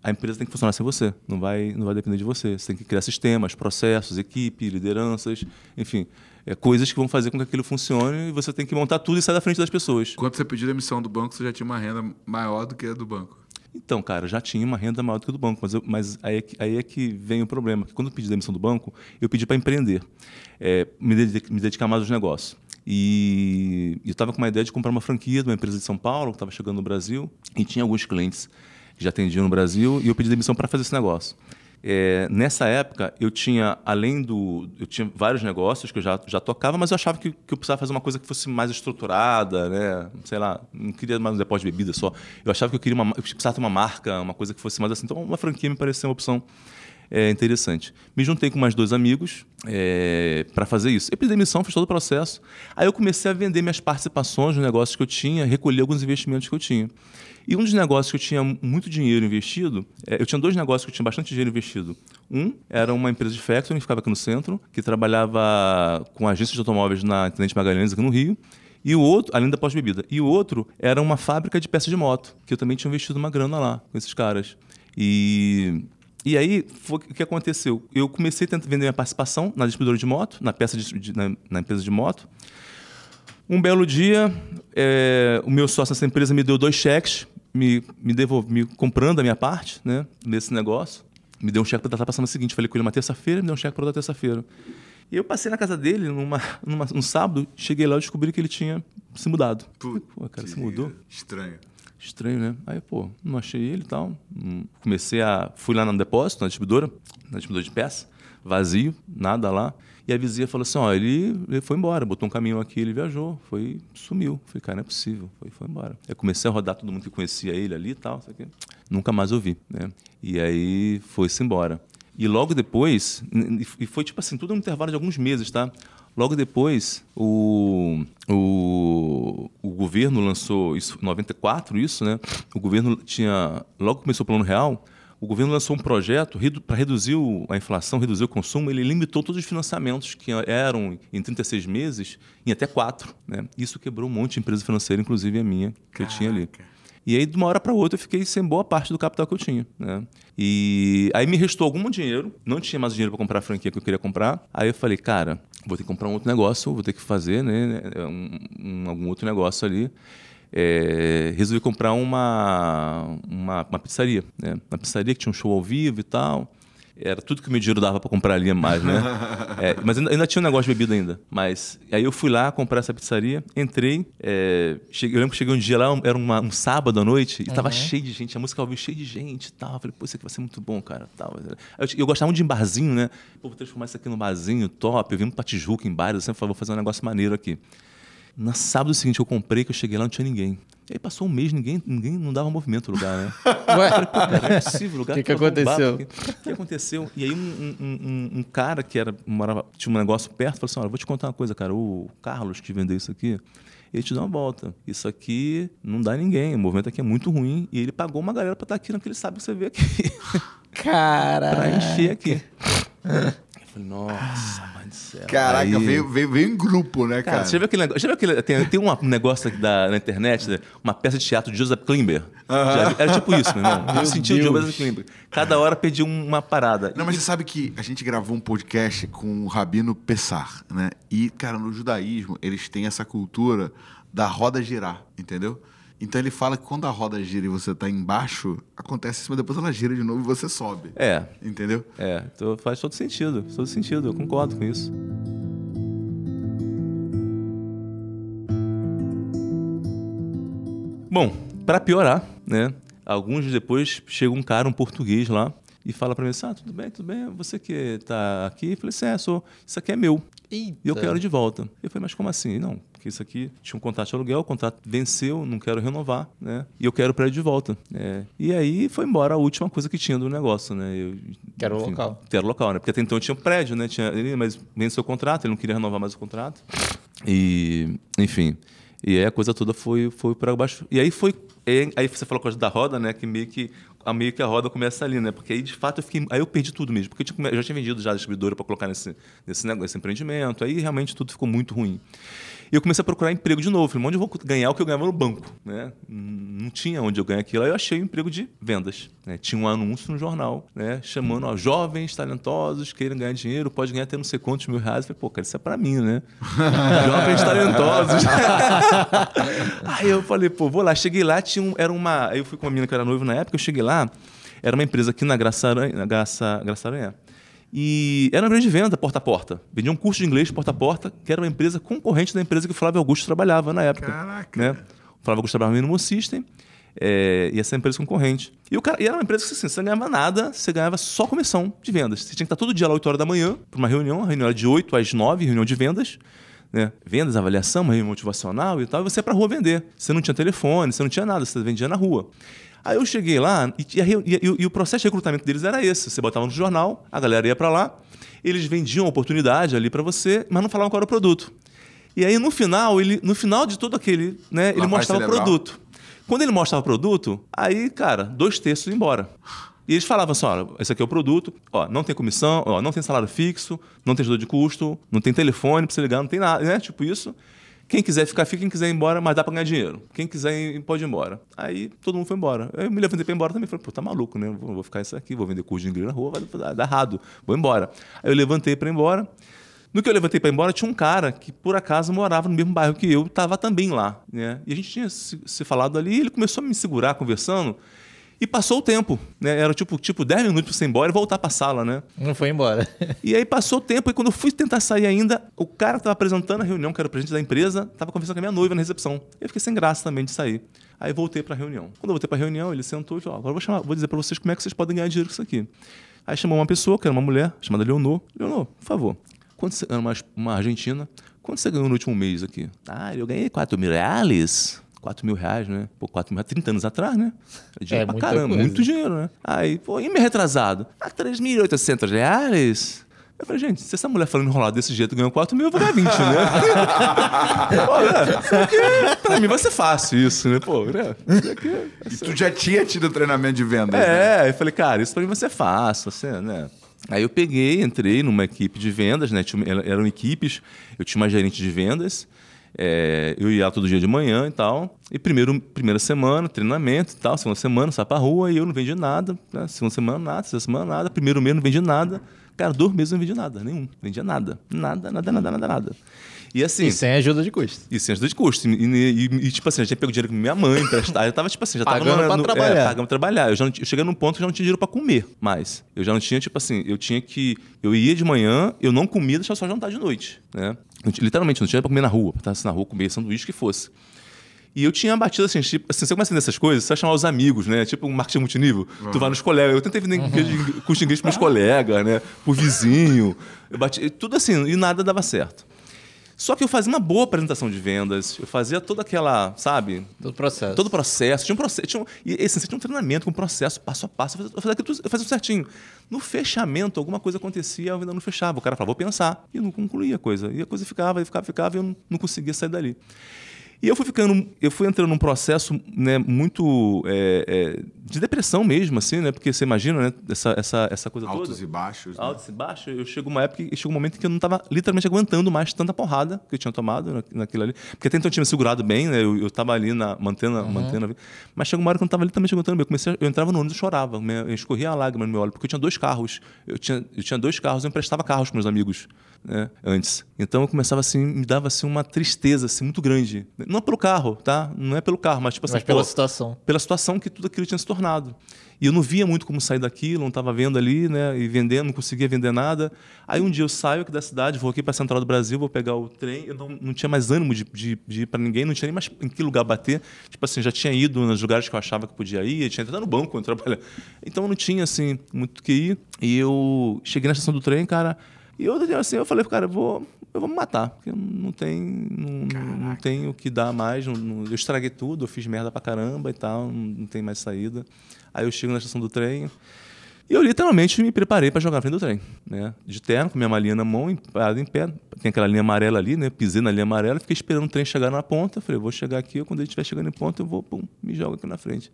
a empresa tem que funcionar sem você, não vai, não vai depender de você. Você tem que criar sistemas, processos, equipe, lideranças, enfim, é, coisas que vão fazer com que aquilo funcione e você tem que montar tudo e sair da frente das pessoas. Quando você pediu demissão do banco, você já tinha uma renda maior do que a do banco. Então, cara, já tinha uma renda maior do que a do banco, mas, eu- mas aí, é que, aí é que vem o problema. que Quando eu pedi demissão do banco, eu pedi para empreender, é, me, dedi- me dedicar mais aos negócios. E eu estava com uma ideia de comprar uma franquia de uma empresa de São Paulo, que estava chegando no Brasil, e tinha alguns clientes que já atendiam no Brasil, e eu pedi demissão para fazer esse negócio. É, nessa época, eu tinha, além do. Eu tinha vários negócios que eu já, já tocava, mas eu achava que, que eu precisava fazer uma coisa que fosse mais estruturada, né? Sei lá, não queria mais um depósito de bebida só. Eu achava que eu queria uma, eu precisava ter uma marca, uma coisa que fosse mais assim. Então, uma franquia me parecia uma opção é, interessante. Me juntei com mais dois amigos para fazer isso. Eu fiz todo o processo. Aí eu comecei a vender minhas participações nos negócios que eu tinha, recolher alguns investimentos que eu tinha. E um dos negócios que eu tinha muito dinheiro investido, é, eu tinha dois negócios que eu tinha bastante dinheiro investido. Um era uma empresa de factoring, que ficava aqui no centro, que trabalhava com agências de automóveis na Tenente Magalhães, aqui no Rio. E o outro, além da pós-bebida, e o outro era uma fábrica de peças de moto, que eu também tinha investido uma grana lá com esses caras. E e aí, o que aconteceu? Eu comecei a vender minha participação na distribuidora de moto, na, peça de, de- na, na empresa de moto. Um belo dia, é, o meu sócio nessa empresa me deu dois cheques, me, me, devolve, me comprando a minha parte né, nesse negócio. Me deu um cheque para estar passando o seguinte. Falei com ele uma terça-feira, me deu um cheque para outra terça-feira. E eu passei na casa dele numa, numa, num sábado, cheguei lá e descobri que ele tinha se mudado. Pô, cara, se mudou? Estranho. Estranho, né? Aí, pô, não achei ele e tal. Hum, Comecei a. Fui lá no depósito, na distribuidora, na distribuidora de peça, vazio, nada lá. E a vizinha falou assim: ó, ele, ele foi embora, botou um caminhão aqui, ele viajou, foi, sumiu. Falei, cara, não é possível, foi, foi embora. Aí comecei a rodar todo mundo que conhecia ele ali e tal. Nunca mais ouvi, né? E aí foi-se embora. E logo depois, e foi tipo assim, tudo no intervalo de alguns meses, tá? Logo depois, o, o, o governo lançou, isso em 94, isso, né? O governo tinha, logo começou o Plano Real, o governo lançou um projeto para reduzir a inflação, reduzir o consumo, ele limitou todos os financiamentos que eram em 36 meses em até quatro, né? Isso quebrou um monte de empresa financeira, inclusive a minha, que eu tinha ali. E aí, de uma hora para outra, eu fiquei sem boa parte do capital que eu tinha. Né? E aí me restou algum dinheiro, não tinha mais dinheiro para comprar a franquia que eu queria comprar. Aí eu falei, cara, vou ter que comprar um outro negócio, vou ter que fazer né, um, um- algum outro negócio ali. É, resolvi comprar uma, uma, uma pizzaria. Né? Uma pizzaria que tinha um show ao vivo e tal. Era tudo que o meu dinheiro dava para comprar ali a mais, né? É, mas ainda, ainda tinha um negócio de bebida ainda. Mas aí eu fui lá comprar essa pizzaria, entrei. é, cheguei- eu lembro que cheguei um dia lá, era uma- um sábado à noite, e tava cheio de gente, a música ao vivo cheia de gente e tal. Eu falei, pô, isso aqui vai ser muito bom, cara. Tal. Eu, eu gostava muito de em barzinho, né? Pô, vou transformar isso aqui num barzinho top. Eu vim pra Tijuca em bares, eu sempre falei, vou fazer um negócio maneiro aqui. No sábado seguinte eu comprei, que eu cheguei lá, não tinha ninguém. E aí passou um mês, ninguém, ninguém não dava movimento no lugar, né? Ué, Cara, não é possível, o lugar Que que bombado, aconteceu? O que aconteceu? E aí um, um- um- um cara que era, morava, tinha um negócio perto, falou assim, olha, vou te contar uma coisa, cara, o Carlos que vendeu isso aqui, ele te dá uma volta. Isso aqui não dá ninguém, o movimento aqui é muito ruim. E ele pagou uma galera pra estar aqui, não que ele sabe que você vê aqui. cara. pra encher aqui. Eu falei, nossa, mãe do céu. Caraca, Aí- veio, veio, veio em grupo, né, cara? Cara, você já viu aquele negócio? Já viu aquele, tem, tem um negócio da, na internet, né? uma peça de teatro de Joseph Klimber. Já viu? Era tipo isso, meu irmão. Eu senti o. Joseph Klimber. Cada hora pedia uma parada. Não, mas você sabe que a gente gravou um podcast com o Rabino Pessar, né? E, cara, no judaísmo, eles têm essa cultura da roda girar, entendeu? Então ele fala que quando a roda gira e você tá embaixo, acontece isso, mas depois ela gira de novo e você sobe. É, Entendeu? é. Então faz todo sentido. Faz todo sentido, eu concordo com isso. Bom, pra piorar, né? Alguns dias depois chega um cara, um português lá, e fala pra mim assim: Ah, tudo bem, tudo bem, você que tá aqui? Eu falei assim: É, sou, isso aqui é meu. Eita. E eu quero de volta. Eu falei, mas como assim? Não, porque isso aqui tinha um contrato de aluguel, o contrato venceu, não quero renovar, né? E eu quero o prédio de volta. É. E aí foi embora a última coisa que tinha do negócio, né? Eu, Que era o local. Que era o local, né? Porque até então tinha um prédio, né? Tinha, ele, mas venceu o contrato, ele não queria renovar mais o contrato. E, enfim. E aí a coisa toda foi, foi para baixo. E aí foi. Aí você falou a coisa da roda, né? Que meio que a meio que a roda começa ali, né? Porque aí de fato eu fiquei. Aí eu perdi tudo mesmo. Porque eu, tinha- eu já tinha vendido já a distribuidora para colocar nesse, nesse, negócio, nesse empreendimento. Aí realmente tudo ficou muito ruim. E eu comecei a procurar emprego de novo. Falei, onde eu vou ganhar o que eu ganhava no banco? Né? Não tinha onde eu ganhar aquilo. Aí eu achei um emprego de vendas. né? Tinha um anúncio no jornal, né? chamando ó, jovens talentosos queiram ganhar dinheiro, pode ganhar até não sei quantos mil reais. Eu falei, pô, cara, isso é pra mim, né? jovens talentosos. Aí eu falei, pô, vou lá. Cheguei lá, tinha um, era uma. Aí eu fui com uma menina que era noiva na época, eu cheguei lá, era uma empresa aqui na Graça Aranha. Na Graça, Graça Aranha. E era uma empresa de venda porta a porta. Vendia um curso de inglês porta a porta, que era uma empresa concorrente da empresa que o Flávio Augusto trabalhava na época. Caraca. Né? O Flávio Augusto trabalhava no Minimal System. é, e essa empresa concorrente. E, o cara, e era uma empresa que assim, você não ganhava nada, você ganhava só comissão de vendas. Você tinha que estar todo dia lá 8 horas da manhã para uma reunião, a reunião era de 8 às 9, reunião de vendas. Né? Vendas, avaliação, uma reunião motivacional e tal, e você ia pra rua vender. Você não tinha telefone, você não tinha nada, você vendia na rua. Aí eu cheguei lá e, e a e- e o- processo de recrutamento deles era esse. Você botava no jornal, a galera ia para lá, eles vendiam a oportunidade ali para você, mas não falavam qual era o produto. E aí no final, ele, no final de todo aquele, né, ele Lavagem mostrava o produto. Quando ele mostrava o produto, aí, cara, dois terços iam embora. E eles falavam assim: olha, esse aqui é o produto, ó, não tem comissão, ó, não tem salário fixo, não tem ajuda de custo, não tem telefone pra você ligar, não tem nada, né? Tipo isso. Quem quiser ficar, fica, quem quiser ir embora, mas dá pra ganhar dinheiro. Quem quiser ir, pode ir embora. Aí todo mundo foi embora. Eu me levantei pra ir embora também. Falei, pô, tá maluco, né? Vou, vou ficar isso aqui, vou vender curso de inglês na rua, vai dar, dar errado. Vou embora. Aí eu levantei pra ir embora. No que eu levantei para ir embora, tinha um cara que, por acaso, morava no mesmo bairro que eu, estava também lá. Né? E a gente tinha se, se falado ali, ele começou a me segurar conversando. E passou o tempo, né? Era tipo, tipo 10 minutos para você ir embora e voltar para a sala, né? Não foi embora. E aí passou o tempo, e quando eu fui tentar sair ainda, o cara que estava apresentando a reunião, que era o presidente da empresa, estava conversando com a minha noiva na recepção. Eu fiquei sem graça também de sair. Aí voltei para a reunião. Quando eu voltei para a reunião, ele sentou e falou: agora vou, chamar, vou dizer para vocês como é que vocês podem ganhar dinheiro com isso aqui. Aí chamou uma pessoa, que era uma mulher, chamada Leonor. Leonor, por favor, quando você, era uma, uma argentina, quanto você ganhou no último mês aqui? Ah, eu ganhei 4 mil reais. 4 mil reais, né? Pô, 4 mil reais, 30 anos atrás, né? Dinheiro É pra caramba, coisa. muito dinheiro, né? Aí, pô, e me retrasado? Ah, 3.800 reais? Eu falei, gente, se essa mulher falando enrolado desse jeito ganhou 4 mil, eu vou ganhar 20, né? Pô, né? Porque pra mim vai ser fácil isso, né? Pô, né? Aqui é- E tu já tinha tido treinamento de vendas, né? é, eu falei, cara, isso pra mim vai ser fácil, você, né? Aí eu peguei, entrei numa equipe de vendas, né? Tinha- eram equipes, eu tinha uma gerente de vendas, é, eu ia todo dia de manhã e tal. E primeiro, primeira semana, treinamento e tal, segunda semana, sai pra rua e eu não vendi nada. Né? Segunda semana, nada, terceira semana, nada. Primeiro mês não vendi nada. Cara, dois meses não vendi nada, nenhum. Vendia nada. Nada, nada, nada, nada, nada. E assim. E sem ajuda de custo. E sem ajuda de custo. E, e- e- e, tipo assim, eu já tinha pego dinheiro com minha mãe emprestar. Eu tava, tipo assim, já tava Pagando no- pra no- trabalhar. É, pagando pra trabalhar. Eu, já não, eu cheguei num ponto que eu já não tinha dinheiro pra comer mais. Eu já não tinha, tipo assim, eu tinha que. Eu ia de manhã, eu não comia, deixava só jantar de noite. Né? Eu literalmente, não tinha dinheiro pra comer na rua, pra estar assim, na rua, comer sanduíche que fosse. E eu tinha batido assim, tipo, assim, você começa a essas coisas, você vai chamar os amigos, né? Tipo um marketing multinível. Tu vai nos colegas. Eu tentei vender uhum. curso de inglês pros meus colegas, né? Pro vizinho. Eu bati, tudo assim, e nada dava certo. Só que eu fazia uma boa apresentação de vendas, eu fazia toda aquela, sabe? Todo o processo. Todo o processo. Tinha um processo. Tinha um, e assim, tinha um treinamento com processo, passo a passo. Eu fazia, eu fazia, aquilo tudo- eu fazia certinho. No fechamento, alguma coisa acontecia, eu ainda não fechava. O cara falava, vou pensar. E não concluía a coisa. E a coisa ficava, e ficava, ficava, e eu não, não conseguia sair dali. E eu fui ficando, eu fui entrando num processo né, muito é, é, de depressão mesmo, assim, né? Porque você imagina, né? Essa, essa, essa coisa toda. Altos e baixos. né? Altos e baixos, eu chego uma época, e chega um momento que eu não estava literalmente aguentando mais tanta porrada que eu tinha tomado na- naquilo ali. Porque até então eu tinha me segurado bem, né? Eu, eu tava ali na, mantendo, a- mantendo a vida. Mas chegou uma hora que eu não estava literalmente aguentando bem. Eu, comecei, eu entrava no ônibus e chorava. né, Eu escorria a lágrima no meu olho, porque eu tinha dois carros. Eu tinha, eu tinha dois carros, eu emprestava carros para meus amigos. Né, antes. Então eu começava assim, me dava assim uma tristeza assim muito grande. Não é pelo carro, tá? Não é pelo carro, mas tipo assim, Mas pela pô, situação. pela situação que tudo aquilo tinha se tornado. E eu não via muito como sair daquilo, não estava vendo ali, né? E vendendo, não conseguia vender nada. Aí um dia eu saio aqui da cidade, vou aqui para a Central do Brasil, vou pegar o trem. Eu não, não tinha mais ânimo de, de, de ir para ninguém, não tinha nem mais em que lugar bater. Tipo assim, já tinha ido nos lugares que eu achava que podia ir, tinha entrado no banco trabalhava. Então eu não tinha, assim, muito o que ir. E eu cheguei na estação do trem, cara. E eu, assim, eu falei, cara, eu vou, eu vou me matar, porque não tem, não, não tem o que dar mais. Não, não- eu estraguei tudo, eu fiz merda pra caramba e tal, não, não tem mais saída. Aí eu chego na estação do trem. E eu literalmente me preparei para jogar na frente do trem, né? De terno, com minha malinha na mão, parado em pé. Tem aquela linha amarela ali, né? Pisei na linha amarela, fiquei esperando o trem chegar na ponta. Falei, vou chegar aqui, quando ele estiver chegando em ponta, eu vou, pum, me jogo aqui na frente.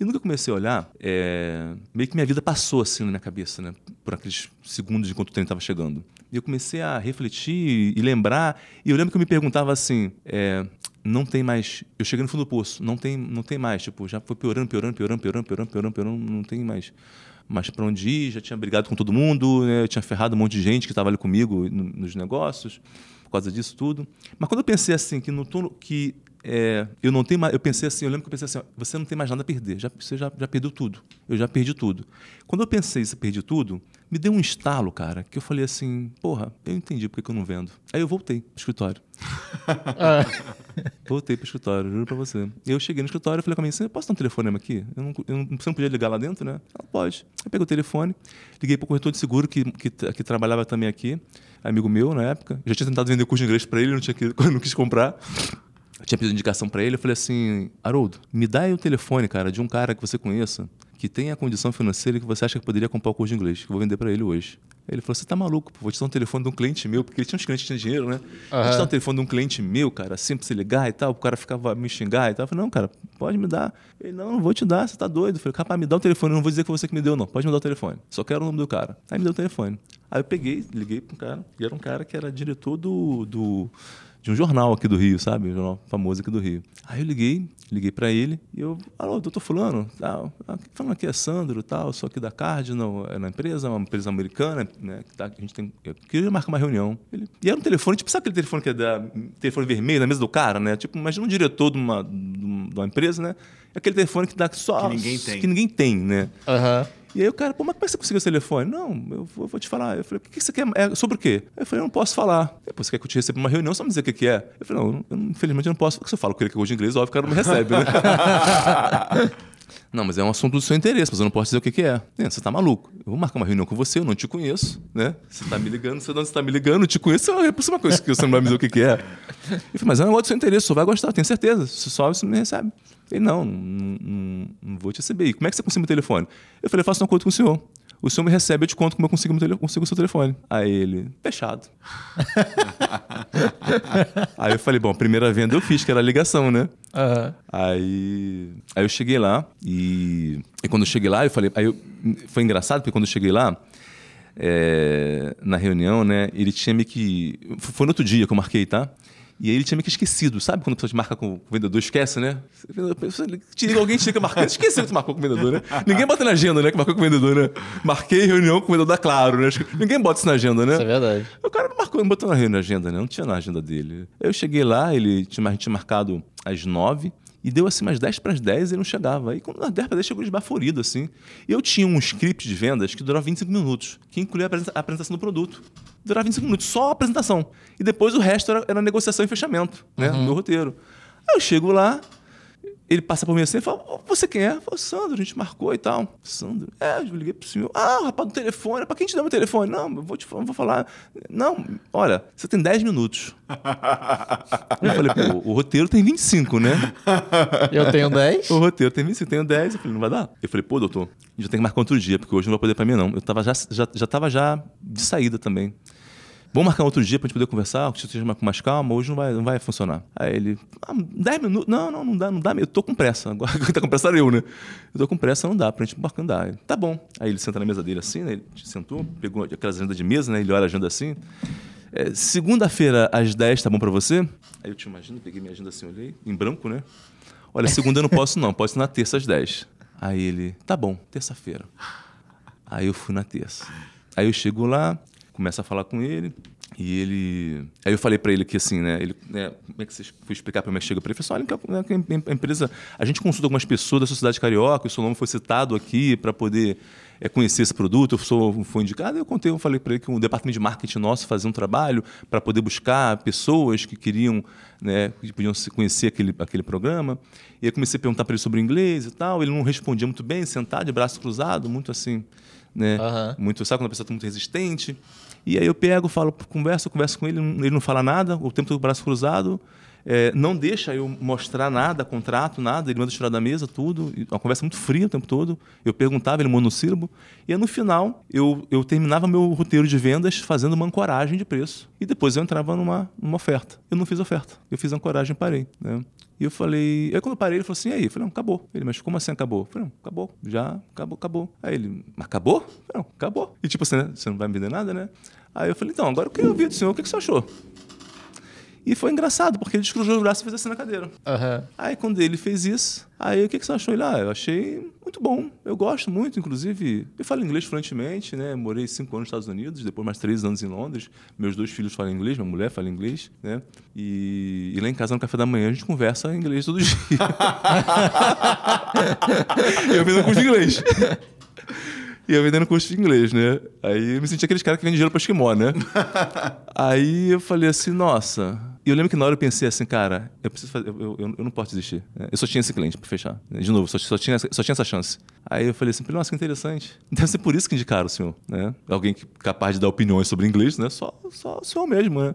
E nunca comecei a olhar, é, meio que minha vida passou assim na minha cabeça, né? Por aqueles segundos enquanto o trem estava chegando. E eu comecei a refletir e lembrar. E eu lembro que eu me perguntava assim, é, não tem mais. Eu cheguei no fundo do poço, não tem, não tem mais. Tipo, já foi piorando, piorando, piorando, piorando, piorando, piorando, piorando, não tem mais mais para onde ir, já tinha brigado com todo mundo, né? eu tinha ferrado um monte de gente que estava ali comigo no- nos negócios, por causa disso tudo. Mas quando eu pensei assim, que no turno que é, eu não tenho mais, eu pensei assim, eu lembro que eu pensei assim, ó, você não tem mais nada a perder, já, você já, já perdeu tudo, eu já perdi tudo. Quando eu pensei isso, perdi tudo, me deu um estalo, cara, que eu falei assim, porra, eu entendi porque que eu não vendo. Aí eu voltei pro escritório. Voltei pro escritório, juro pra você. E eu cheguei no escritório e falei com a minha assim, posso dar um telefonema aqui? Eu não, eu não, você não podia ligar lá dentro, né? Ela, pode. Eu peguei o telefone, liguei pro corretor de seguro que, que, que trabalhava também aqui, amigo meu na época. Eu já tinha tentado vender curso de inglês pra ele, não, tinha, não quis comprar. Eu tinha pedido indicação pra ele, eu falei assim, Haroldo, me dá aí o telefone, cara, de um cara que você conheça, que tem a condição financeira que você acha que poderia comprar o curso de inglês, que eu vou vender pra ele hoje. Ele falou, você tá maluco, pô, vou te dar um telefone de um cliente meu, porque ele tinha uns clientes que tinham dinheiro, né? Vou te dar um telefone de um cliente meu, cara, assim pra você ligar e tal, o cara ficava me xingar e tal. Eu falei, não, cara, pode me dar. Ele, não, não vou te dar, você tá doido. Eu falei, rapaz, me dá o telefone, eu não vou dizer que foi você que me deu, não. Pode me dar o telefone. Só quero o nome do cara. Aí me deu o telefone. Aí eu peguei, liguei pro cara, e era um cara que era diretor do, do de um jornal aqui do Rio, sabe? Um jornal famoso aqui do Rio. Aí eu liguei, liguei pra ele e eu, alô, doutor fulano, tal, quem falando aqui é Sandro, tal, sou aqui da Cardinal, é na empresa, uma empresa americana, né, que tá, a gente tem, eu queria marcar uma reunião. Ele, e era um telefone, tipo, sabe aquele telefone que é da, telefone vermelho na mesa do cara, né? Tipo, imagina um diretor de uma, de uma empresa, né? É aquele telefone que dá só... Que ninguém tem. Que ninguém tem, né? Aham. E aí o cara, pô, mas como é que você conseguiu esse telefone? Não, eu vou, vou te falar. Eu falei, o que, que você quer? É, sobre o quê? Eu falei, eu não posso falar. Pô, você quer que eu te receba uma reunião, só me dizer o que, que é? Eu falei, não, eu, infelizmente eu não posso. Porque se eu falo com ele que gosto de inglês, óbvio que o cara não me recebe, né? Não, mas é um assunto do seu interesse, mas eu não posso dizer o que, que é. É, Você tá maluco. Eu vou marcar uma reunião com você, eu não te conheço, né? Você tá me ligando, você não você tá me ligando, eu te conheço, é uma coisa que você não vai me dizer o que, que é. Eu falei, mas é um negócio do seu interesse, você vai gostar, tenho certeza. Se sobe, você me recebe. Ele, não, não, não, não vou te receber. E como é que você consegue meu telefone? Eu falei, faço um acordo com o senhor. O senhor me recebe, eu te conto como eu consigo, tele- consigo o seu telefone. Aí ele, fechado. Aí eu falei, bom, a primeira venda eu fiz, que era a ligação, né? Aham. Aí, aí eu cheguei lá e, e quando eu cheguei lá, eu falei, aí eu- foi engraçado porque quando eu cheguei lá é, na reunião, né, ele tinha me que foi no outro dia que eu marquei, tá? E aí ele tinha meio que esquecido, sabe quando a pessoa te marca com o vendedor, esquece, né? Te liga, alguém te liga marcando, esqueceu que tu marcou com o vendedor, né? Ninguém bota na agenda, né, que marcou com o vendedor, né? Marquei reunião com o vendedor da Claro, né? Que Ninguém bota isso na agenda, né? Isso é verdade. O cara não marcou, não botou na agenda, né? Não tinha na agenda dele. Eu cheguei lá, ele tinha, a gente tinha marcado às nove e deu assim umas 10 para as 10 e ele não chegava. Aí quando nas 10 para 10 chegou esbaforido, assim. E eu tinha um script de vendas que durava 25 minutos, que incluía a apresentação do produto. Durava 25 minutos, só a apresentação. E depois o resto era, era negociação e fechamento, né? No meu roteiro. Aí eu chego lá, ele passa por mim assim e fala: "Ô, Você quem é? Eu falo, Sandro, a gente marcou e tal. Sandro, é, eu liguei pro senhor. Ah, o rapaz do telefone, pra quem te deu meu telefone? Não, eu vou te falar, vou falar. Não, olha, você tem 10 minutos. Eu falei, pô, o roteiro tem 25, né? Eu tenho 10. O roteiro tem 25, eu tenho 10. Eu falei, não vai dar. Eu falei, pô, doutor, gente tem que marcar outro dia, porque hoje não vai poder pra mim, não. Eu tava já, já, já tava já de saída também. Vamos marcar outro dia pra gente poder conversar, que seja com mais calma, hoje não vai, não vai funcionar. Aí ele, ah, 10 minutos? Não, não, não dá, não dá. Eu tô com pressa. Agora quem tá com pressa era eu, né? Eu tô com pressa, não dá, pra gente marcar, não dá. Ele, tá bom. Aí ele senta na mesa dele assim, né? Ele sentou, pegou aquelas agendas de mesa, né? Ele olha a agenda assim. É, Segunda-feira, às 10, tá bom pra você? Aí eu uma agenda, peguei minha agenda assim, olhei, em branco, né? Olha, segunda eu não posso, não, posso na terça às 10. Aí ele, tá bom, terça-feira. Aí eu fui na terça. Aí eu chego lá, começo a falar com ele, e ele. Aí eu falei pra ele que assim, né? Ele, né como é que vocês fui explicar pra mim? Chega pra ele falei assim: olha, que a- que a empresa. A gente consulta algumas pessoas da sociedade carioca, o seu nome foi citado aqui para poder é, conhecer esse produto, eu sou, fui indicado. Eu contei, eu falei para ele que o departamento de marketing nosso fazia um trabalho para poder buscar pessoas que queriam, né, que podiam conhecer aquele, aquele programa. E aí comecei a perguntar para ele sobre inglês e tal. Ele não respondia muito bem, sentado, de braço cruzado, muito assim, né? Aham. Muito, sabe quando a pessoa está muito resistente? E aí eu pego, falo, converso, converso com ele, ele não fala nada, o tempo todo com o braço cruzado, é, não deixa eu mostrar nada, contrato, nada, ele manda tirar da mesa tudo, uma conversa muito fria o tempo todo. Eu perguntava, ele monossílabo, e aí, no final eu, eu terminava meu roteiro de vendas fazendo uma ancoragem de preço. E depois eu entrava numa, numa oferta. Eu não fiz oferta, eu fiz ancoragem e parei. Né? E eu falei, aí quando eu parei, ele falou assim, e aí? Eu falei, não, acabou. Ele, mas como assim acabou? Eu falei, não, acabou, já, acabou, acabou. Aí ele, acabou? Eu falei, não, acabou. E tipo assim, né? você não vai me vender nada, né? Aí eu falei, então, agora eu queria ouvir do senhor, o que, que você achou? E foi engraçado, porque ele descruzou o braço e fez assim na cadeira. Aham. Aí quando ele fez isso, aí o que, que você achou? Ele, ah, eu achei muito bom. Eu gosto muito, inclusive. Eu falo inglês fluentemente, né? Morei cinco anos nos Estados Unidos, depois mais três anos em Londres. Meus dois filhos falam inglês, minha mulher fala inglês, né? E, e lá em casa, no café da manhã, a gente conversa em inglês todo dia. eu vendendo curso de inglês. E eu vendendo curso de inglês, né? Aí eu me senti aqueles caras que vendem dinheiro pra esquimó, né? Aí eu falei assim, nossa. E eu lembro que na hora eu pensei assim, cara, eu preciso fazer, eu, eu, eu não posso desistir. né? Eu só tinha esse cliente pra fechar. né? De novo, só, só, tinha, essa- só tinha essa chance. Aí eu falei assim, nossa, que interessante. Deve ser por isso que indicaram o senhor, né? Alguém capaz de dar opiniões sobre inglês, né? Só, só o senhor mesmo, né?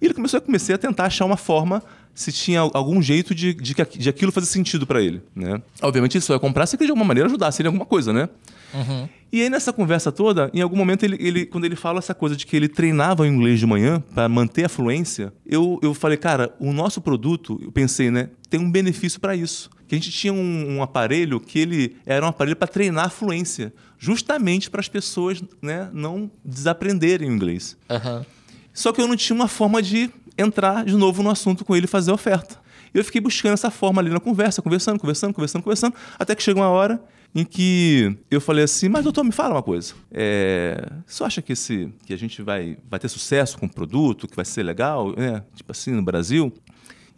E ele começou a comecei a tentar achar uma forma se tinha algum jeito de, de, de aquilo fazer sentido para ele, né? Obviamente ele só ia comprar se ele de alguma maneira ajudasse ele em alguma coisa, né? E aí nessa conversa toda, em algum momento ele, ele- quando ele fala essa coisa de que ele treinava o inglês de manhã para manter a fluência, eu, eu falei, cara, o nosso produto, eu pensei, né, tem um benefício para isso. Que a gente tinha um, um aparelho que ele era um aparelho para treinar a fluência, justamente para as pessoas, né, não desaprenderem o inglês. Aham. Só que eu não tinha uma forma de entrar de novo no assunto com ele e fazer a oferta. Eu fiquei buscando essa forma ali na conversa, conversando, conversando, conversando, conversando, até que chegou uma hora em que eu falei assim, mas doutor, me fala uma coisa. É, você acha que, esse, que a gente vai, vai ter sucesso com o produto, que vai ser legal, né? tipo assim, no Brasil?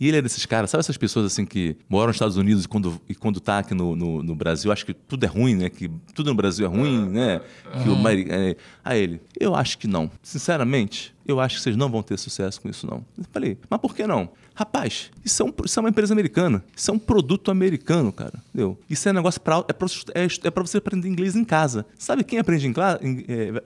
E ele é desses caras, sabe essas pessoas assim que moram nos Estados Unidos e quando, e quando tá aqui no, no, no Brasil, acho que tudo é ruim, né? Que tudo no Brasil é ruim, né? Que o Mari- é, a ele, eu acho que não. Sinceramente, eu acho que vocês não vão ter sucesso com isso, não. Eu falei, mas por que não? Rapaz, isso é, um- isso é uma empresa americana. Isso é um produto americano, cara. Entendeu? Isso é negócio pra, é, pra, é, é você aprender inglês em casa. Sabe quem aprende em casa?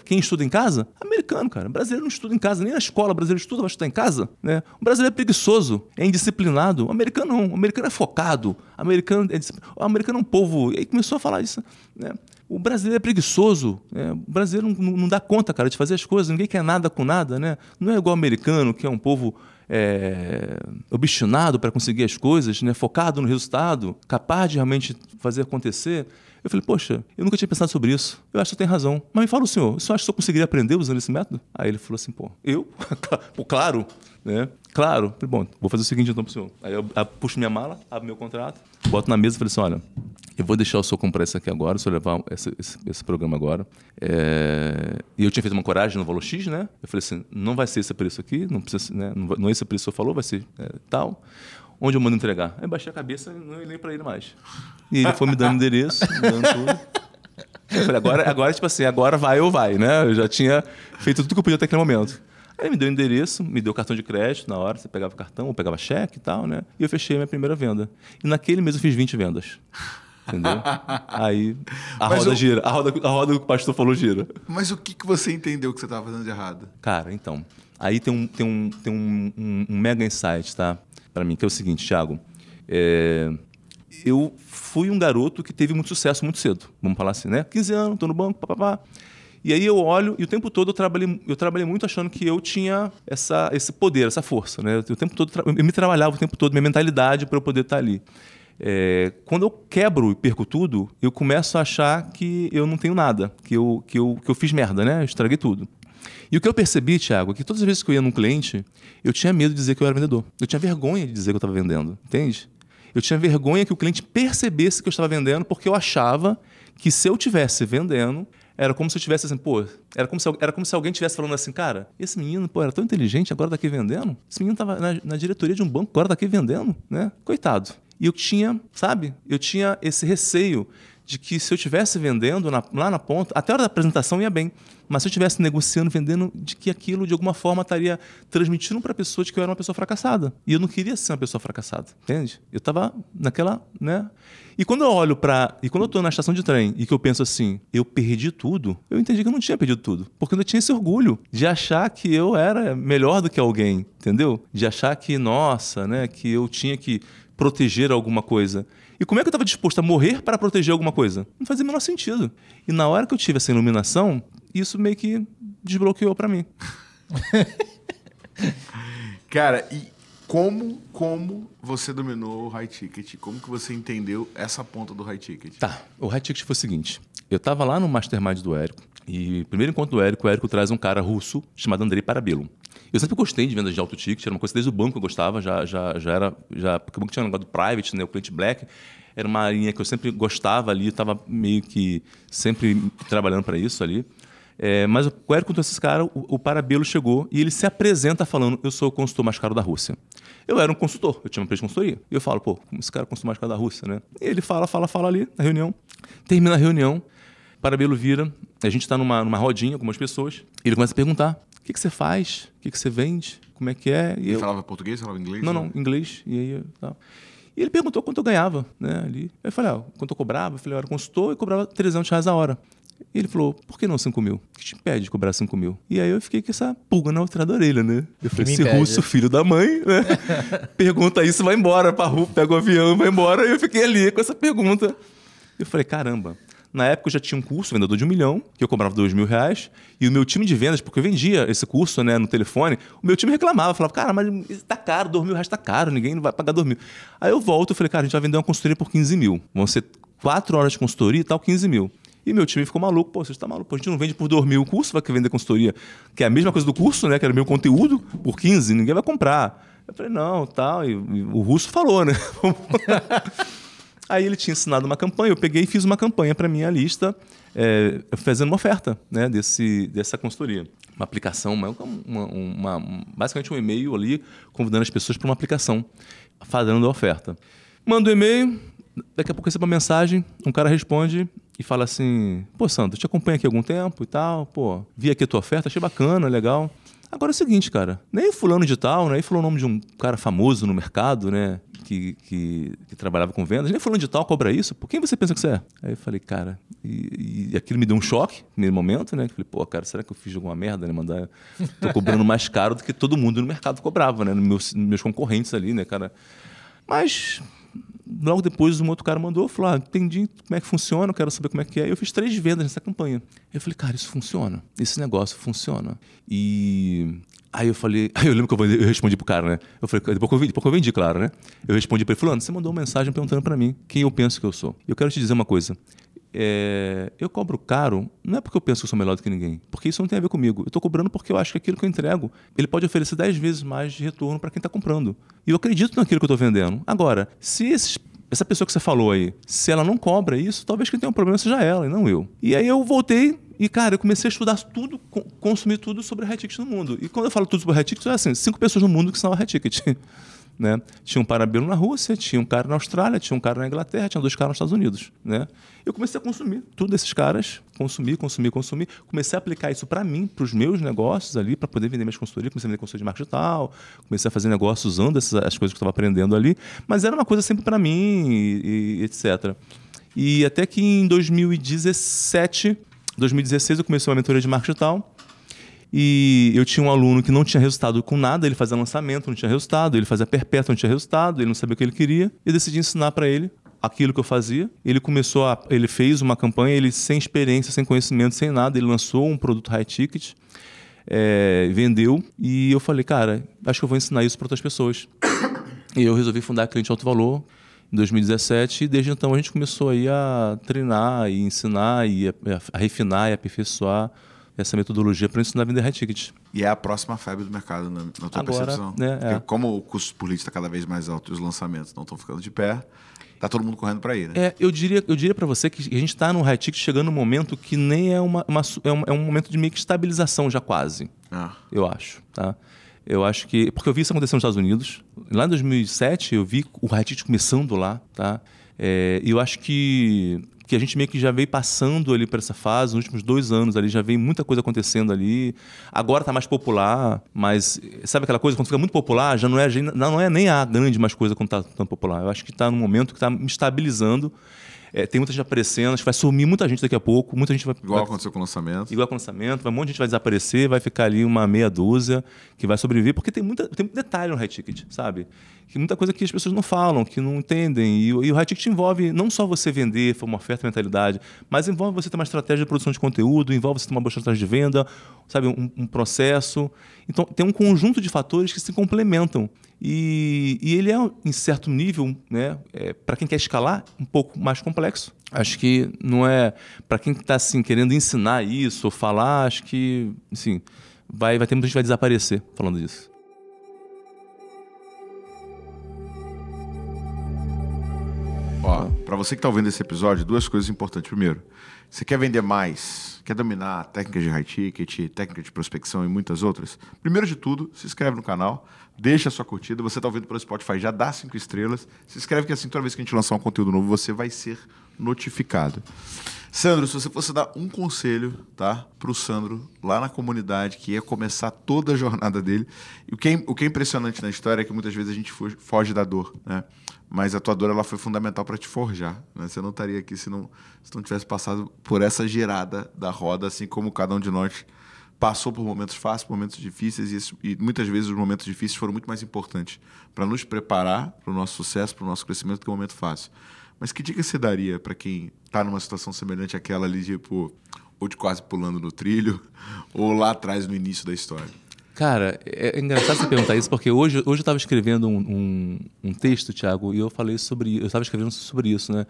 quem estuda em casa? Americano, cara. Brasileiro não estuda em casa, nem na escola. brasileiro estuda, vai estudar em casa. Né? O brasileiro é preguiçoso, é indisciplinado. O americano não. O americano é focado. O americano é, o americano é um povo. E aí começou a falar isso. Né? O brasileiro é preguiçoso. né? O brasileiro não, não- dá conta, cara, de fazer as coisas. Ninguém quer nada com nada, né? Não é igual o americano, que é um povo é, obstinado para conseguir as coisas, né? focado no resultado, capaz de realmente fazer acontecer. Eu falei, poxa, eu nunca tinha pensado sobre isso. Eu acho que você tem razão. Mas me fala o senhor, o senhor acha que eu conseguiria aprender usando esse método? Aí ele falou assim, pô, eu? pô, claro, né? Claro. Bom, vou fazer o seguinte então pro senhor. Aí eu, puxo minha mala, abro meu contrato, boto na mesa e falei assim, olha, eu vou deixar o senhor comprar isso aqui agora, o senhor levar esse, esse, esse programa agora. É, E eu tinha feito uma coragem no valor X, né? Eu falei assim, não vai ser esse preço aqui, não precisa, né? não, é esse preço que o senhor falou, vai ser é, tal. Onde eu mando entregar? Aí baixei a cabeça e não olhei para ele mais. E ele foi me dando endereço, me dando tudo. Eu falei, agora, agora, tipo assim, agora vai ou vai, né? Eu já tinha feito tudo que eu podia até aquele momento. Aí ele me deu o endereço, me deu o cartão de crédito na hora, você pegava o cartão, ou pegava cheque e tal, né? E eu fechei a minha primeira venda. E naquele mês eu fiz 20 vendas. Entendeu? Aí a Mas roda eu- gira, a roda, a roda que o pastor falou gira. Mas o que, que você entendeu que você estava fazendo de errado? Cara, então, aí tem um, tem um, tem um, um- um mega insight, tá? Pra mim, que é o seguinte, Thiago. É, eu fui um garoto que teve muito sucesso muito cedo. Vamos falar assim, né? 15 anos, tô no banco, papapá. E aí eu olho, e o tempo todo eu trabalhei, eu trabalhei muito achando que eu tinha essa, esse poder, essa força, né? O tempo todo, eu me trabalhava o tempo todo, minha mentalidade para eu poder estar ali. É, quando eu quebro e perco tudo, eu começo a achar que eu não tenho nada, que eu, que eu, que eu fiz merda, né? Eu estraguei tudo. E o que eu percebi, Thiago, é que todas as vezes que eu ia num cliente, eu tinha medo de dizer que eu era vendedor. Eu tinha vergonha de dizer que eu estava vendendo, entende? Eu tinha vergonha que o cliente percebesse que eu estava vendendo, porque eu achava que se eu tivesse vendendo, era como se eu tivesse assim, pô, era como se, era como se alguém estivesse falando assim, cara, esse menino, pô, era tão inteligente, agora tá aqui vendendo? Esse menino estava na, na diretoria de um banco, agora tá aqui vendendo, né? Coitado. E eu tinha, sabe? Eu tinha esse receio de que se eu estivesse vendendo na- lá na ponta, até a hora da apresentação ia bem, mas se eu estivesse negociando, vendendo, de que aquilo de alguma forma estaria transmitindo para a pessoa de que eu era uma pessoa fracassada. E eu não queria ser uma pessoa fracassada, entende? Eu estava naquela, né? E quando eu olho para e quando eu estou na estação de trem e que eu penso assim, eu perdi tudo, eu entendi que eu não tinha perdido tudo, porque eu tinha esse orgulho de achar que eu era melhor do que alguém, entendeu? De achar que, nossa, né, que eu tinha que proteger alguma coisa. E como é que eu estava disposto a morrer para proteger alguma coisa? Não fazia o menor sentido. E na hora que eu tive essa iluminação, isso meio que desbloqueou para mim. Cara, e como, como você dominou o high ticket? Como que você entendeu essa ponta do high ticket? Tá, o high ticket foi o seguinte. Eu estava lá no mastermind do Érico, e primeiro encontro do Érico, o Érico traz um cara russo chamado Andrei Parabelo. Eu sempre gostei de vendas de alto ticket, era uma coisa desde o banco que eu gostava, já, já, já era. Já, porque o banco tinha um negócio do private, né, o cliente black. Era uma linha que eu sempre gostava ali, estava meio que sempre trabalhando para isso ali. É, mas o Érico trouxe esse cara, o, o Parabelo chegou e ele se apresenta falando: Eu sou o consultor mais caro da Rússia. Eu era um consultor, eu tinha uma empresa de consultoria. E eu falo: Pô, como esse cara é o consultor mais caro da Rússia, né? E ele fala, fala, fala ali na reunião. Termina a reunião, Parabelo vira, a gente está numa, numa rodinha com algumas pessoas. E ele começa a perguntar: O que, que você faz? O que, que você vende? Como é que é? E Ele eu, falava português, falava inglês? não, não, inglês. E aí, tal. E ele perguntou quanto eu ganhava, né, ali. Eu falei, ah, quanto eu cobrava? Eu falei, eu era consultor e cobrava 300 reais a hora. E ele falou, por que não 5 mil? O que te impede de cobrar 5 mil? E aí eu fiquei com essa pulga na outra da orelha, né? Eu falei, esse impede? russo, filho da mãe, né? Pergunta isso, vai embora pra rua, pega o avião, vai embora. E eu fiquei ali com essa pergunta. Eu falei, caramba. Na época eu já tinha um curso, vendedor de um milhão, que eu cobrava dois mil reais, e o meu time de vendas, porque eu vendia esse curso né, no telefone, o meu time reclamava, falava, cara, mas tá caro, dois mil reais tá caro, ninguém vai pagar dois mil. Aí eu volto e falei, cara, a gente vai vender uma consultoria por 15 mil. Vão ser quatro horas de consultoria e tal, 15 mil. E meu time ficou maluco, pô, você está maluco, pô, a gente não vende por 2 mil o curso, vai vender consultoria, que é a mesma coisa do curso, né? Que era meu conteúdo, por 15, ninguém vai comprar. Eu falei, não, tal, e, e o russo falou, né? Aí ele tinha ensinado uma campanha, eu peguei e fiz uma campanha para minha lista, é, fazendo uma oferta né, desse, dessa consultoria. Uma aplicação, uma, uma- uma- um- basicamente um e-mail ali, convidando as pessoas para uma aplicação, fazendo a oferta. Manda o e-mail, daqui a pouco recebo uma mensagem, um cara responde e fala assim: Pô, Sandro, eu te acompanho aqui há algum tempo e tal, pô, vi aqui a tua oferta, achei bacana, legal. Agora é o seguinte, cara, nem fulano de tal, né? Falou o nome de um cara famoso no mercado, né? Que, que, que trabalhava com vendas, nem fulano de tal cobra isso, por quem você pensa que você é? Aí eu falei, cara, e, e aquilo me deu um choque no primeiro momento, né? Eu falei, pô, cara, será que eu fiz alguma merda, né? Mandar. Tô cobrando mais caro do que todo mundo no mercado cobrava, né? Meus, meus concorrentes ali, né, cara? Mas logo depois um outro cara mandou, falou: ah, entendi como é que funciona, quero saber como é que é. Eu fiz três vendas nessa campanha. Eu falei, cara, isso funciona. Esse negócio funciona. E aí eu falei, aí eu lembro que eu, respondi pro cara, né? Eu falei, depois que eu vendi, depois que eu vendi, claro, né? Eu respondi pra ele, fulano, você mandou uma mensagem perguntando pra mim quem eu penso que eu sou. Eu quero te dizer uma coisa. É, eu cobro caro, não é porque eu penso que eu sou melhor do que ninguém, porque isso não tem a ver comigo. Eu estou cobrando porque eu acho que aquilo que eu entrego, ele pode oferecer 10 vezes mais de retorno para quem está comprando. E eu acredito naquilo que eu estou vendendo. Agora, se esses- essa pessoa que você falou aí, se ela não cobra isso, talvez quem tenha um problema seja ela e não eu. E aí eu voltei e, cara, eu comecei a estudar tudo, co- consumir tudo sobre high ticket no mundo. E quando eu falo tudo sobre high ticket, é assim, cinco pessoas no mundo que são high ticket. Né? Tinha um parabelo na Rússia, tinha um cara na Austrália, tinha um cara na Inglaterra, tinha dois caras nos Estados Unidos. Né? Eu comecei a consumir tudo desses caras, consumir, consumir, consumir. Comecei a aplicar isso para mim, para os meus negócios ali, para poder vender minhas consultorias. Comecei a vender consultoria de marketing digital, comecei a fazer negócios usando essas, as coisas que eu estava aprendendo ali. Mas era uma coisa sempre para mim, e, e etc. E até que em 2017, 2016, eu comecei uma mentoria de marketing digital. E eu tinha um aluno que não tinha resultado com nada, ele fazia lançamento, não tinha resultado, ele fazia perpétuo, não tinha resultado, ele não sabia o que ele queria. Eu decidi ensinar para ele aquilo que eu fazia. Ele começou a, ele fez uma campanha, ele sem experiência, sem conhecimento, sem nada, ele lançou um produto high ticket, é, vendeu e eu falei, cara, acho que eu vou ensinar isso para outras pessoas. E eu resolvi fundar a Cliente Alto Valor em 2017 e desde então a gente começou aí a treinar e ensinar e a, a refinar e aperfeiçoar essa metodologia para ensinar a vender high ticket. E é a próxima febre do mercado, na, na tua Agora, percepção. né, é. como o custo por lead está cada vez mais alto e os lançamentos não estão ficando de pé, tá todo mundo correndo para aí, né? É, eu diria, eu diria para você que a gente está no high ticket chegando num momento que nem é uma, uma é, um, é um momento de meio que estabilização já quase. Ah. eu acho, tá? Eu acho que porque eu vi isso acontecer nos Estados Unidos. Lá em 2007 eu vi o high ticket começando lá, tá? É, E eu acho que que a gente meio que já veio passando ali por essa fase, nos últimos dois anos ali, já veio muita coisa acontecendo ali. Agora está mais popular, mas sabe aquela coisa, quando fica muito popular, já não é, não é nem a grande mais coisa quando está tão popular. Eu acho que está num momento que está me estabilizando. É, tem muita gente aparecendo, acho que vai sumir muita gente daqui a pouco. Muita gente vai. Igual vai, aconteceu com o lançamento. Igual com o lançamento. Vai, um monte de gente vai desaparecer, vai ficar ali uma meia dúzia que vai sobreviver, porque tem, muita, tem muito detalhe no high ticket, sabe? Que muita coisa que as pessoas não falam, que não entendem. E, e o high ticket envolve não só você vender, uma oferta, mentalidade, mas envolve você ter uma estratégia de produção de conteúdo, envolve você ter uma boa estratégia de venda, sabe? um, um processo. Então, tem um conjunto de fatores que se complementam. E, e, ele é, em certo nível, né, é, para quem quer escalar, um pouco mais complexo. Acho que não é. Para quem está assim, querendo ensinar isso ou falar, acho que assim, vai, vai ter muita gente que vai desaparecer falando disso. Ó, para você que está ouvindo esse episódio, duas coisas importantes. Primeiro, você quer vender mais, quer dominar técnicas de high ticket, técnica de prospecção e muitas outras? Primeiro de tudo, se inscreve no canal, deixa a sua curtida. Você está ouvindo pelo Spotify, já dá cinco estrelas. Se inscreve que assim, toda vez que a gente lançar um conteúdo novo, você vai ser notificado. Sandro, se você fosse dar um conselho, tá, para o Sandro lá na comunidade que ia começar toda a jornada dele, e o que é, o que é impressionante na história é que muitas vezes a gente foge da dor, né? Mas a tua dor ela foi fundamental para te forjar, né? Você não estaria aqui se não, se não tivesse passado por essa girada da roda, assim como cada um de nós passou por momentos fáceis, momentos difíceis, e, e muitas vezes os momentos difíceis foram muito mais importantes para nos preparar para o nosso sucesso, para o nosso crescimento, do que o momento fácil. Mas que dica você daria para quem está numa situação semelhante àquela ali, tipo, ou de quase pulando no trilho, ou lá atrás no início da história? Cara, é, é engraçado você perguntar isso, porque hoje, hoje eu estava escrevendo um, um, um, texto, Thiago, e eu falei sobre. Eu estava escrevendo sobre isso, né?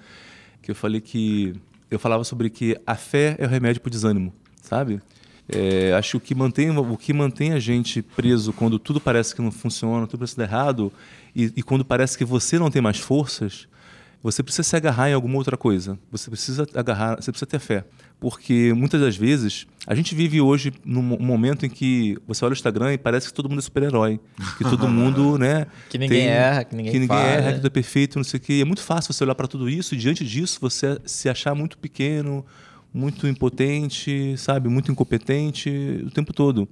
Que eu falei que. Eu falava sobre que a fé é o remédio para o desânimo, sabe? É, acho que o que, mantém, o que mantém a gente preso quando tudo parece que não funciona, tudo parece dar errado, e, e quando parece que você não tem mais forças, você precisa se agarrar em alguma outra coisa. Você precisa agarrar, você precisa ter fé. Porque muitas das vezes a gente vive hoje num momento em que você olha o Instagram e parece que todo mundo é super-herói. Que todo mundo, né? que ninguém tem, erra, que ninguém, que ninguém fala, erra, que tudo é perfeito, não sei o quê. E é muito fácil você olhar para tudo isso e diante disso você se achar muito pequeno, muito impotente, sabe? Muito incompetente o tempo todo.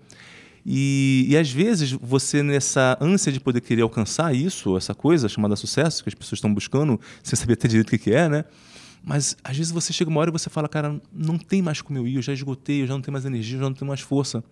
E, e às vezes você, nessa ânsia de poder querer alcançar isso, essa coisa chamada sucesso, que as pessoas estão buscando, sem saber até direito o que é, né? Mas às vezes você chega uma hora e você fala, cara, não tem mais como eu ir, eu já esgotei, eu já não tenho mais energia, eu já não tenho mais força.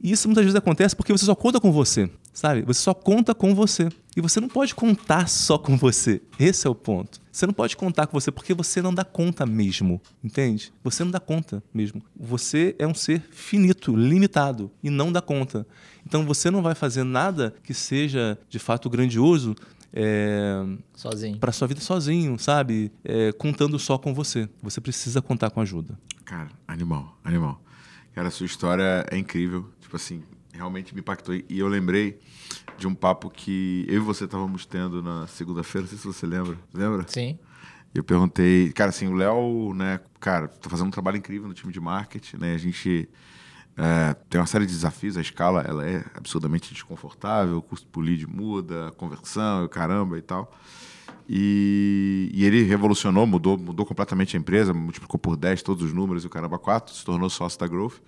E isso muitas vezes acontece porque você só conta com você, sabe? Você só conta com você. E você não pode contar só com você. Esse é o ponto. Você não pode contar com você porque você não dá conta mesmo, entende? Você não dá conta mesmo. Você é um ser finito, limitado e não dá conta. Então você não vai fazer nada que seja de fato grandioso é, sozinho para sua vida sozinho, sabe? É, contando só com você. Você precisa contar com ajuda. Cara, animal, animal. Cara, a sua história é incrível. Tipo assim, realmente me impactou. E eu lembrei de um papo que eu e você estávamos tendo na segunda-feira, não sei se você lembra. Lembra? Sim. Eu perguntei, cara, assim, o Léo, né, cara, tá fazendo um trabalho incrível no time de marketing, né? A gente é, tem uma série de desafios, a escala ela é absurdamente desconfortável, o custo por lead muda, a conversão, caramba e tal. E, e, ele revolucionou, mudou, mudou completamente a empresa, multiplicou por 10 todos os números e o caramba 4, se tornou sócio da Growth.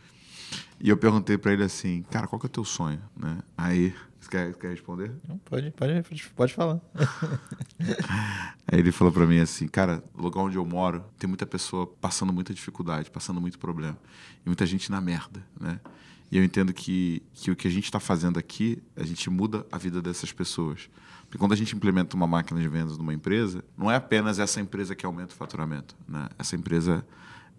E eu perguntei para ele assim, cara, qual que é o teu sonho? Né? Aí, você quer, quer responder? Pode, pode, pode falar. Aí ele falou para mim assim, cara, o lugar onde eu moro tem muita pessoa passando muita dificuldade, passando muito problema. E muita gente na merda, né? E eu entendo que, que o que a gente está fazendo aqui, a gente muda a vida dessas pessoas. Porque quando a gente implementa uma máquina de vendas numa empresa, não é apenas essa empresa que aumenta o faturamento. Né? Essa empresa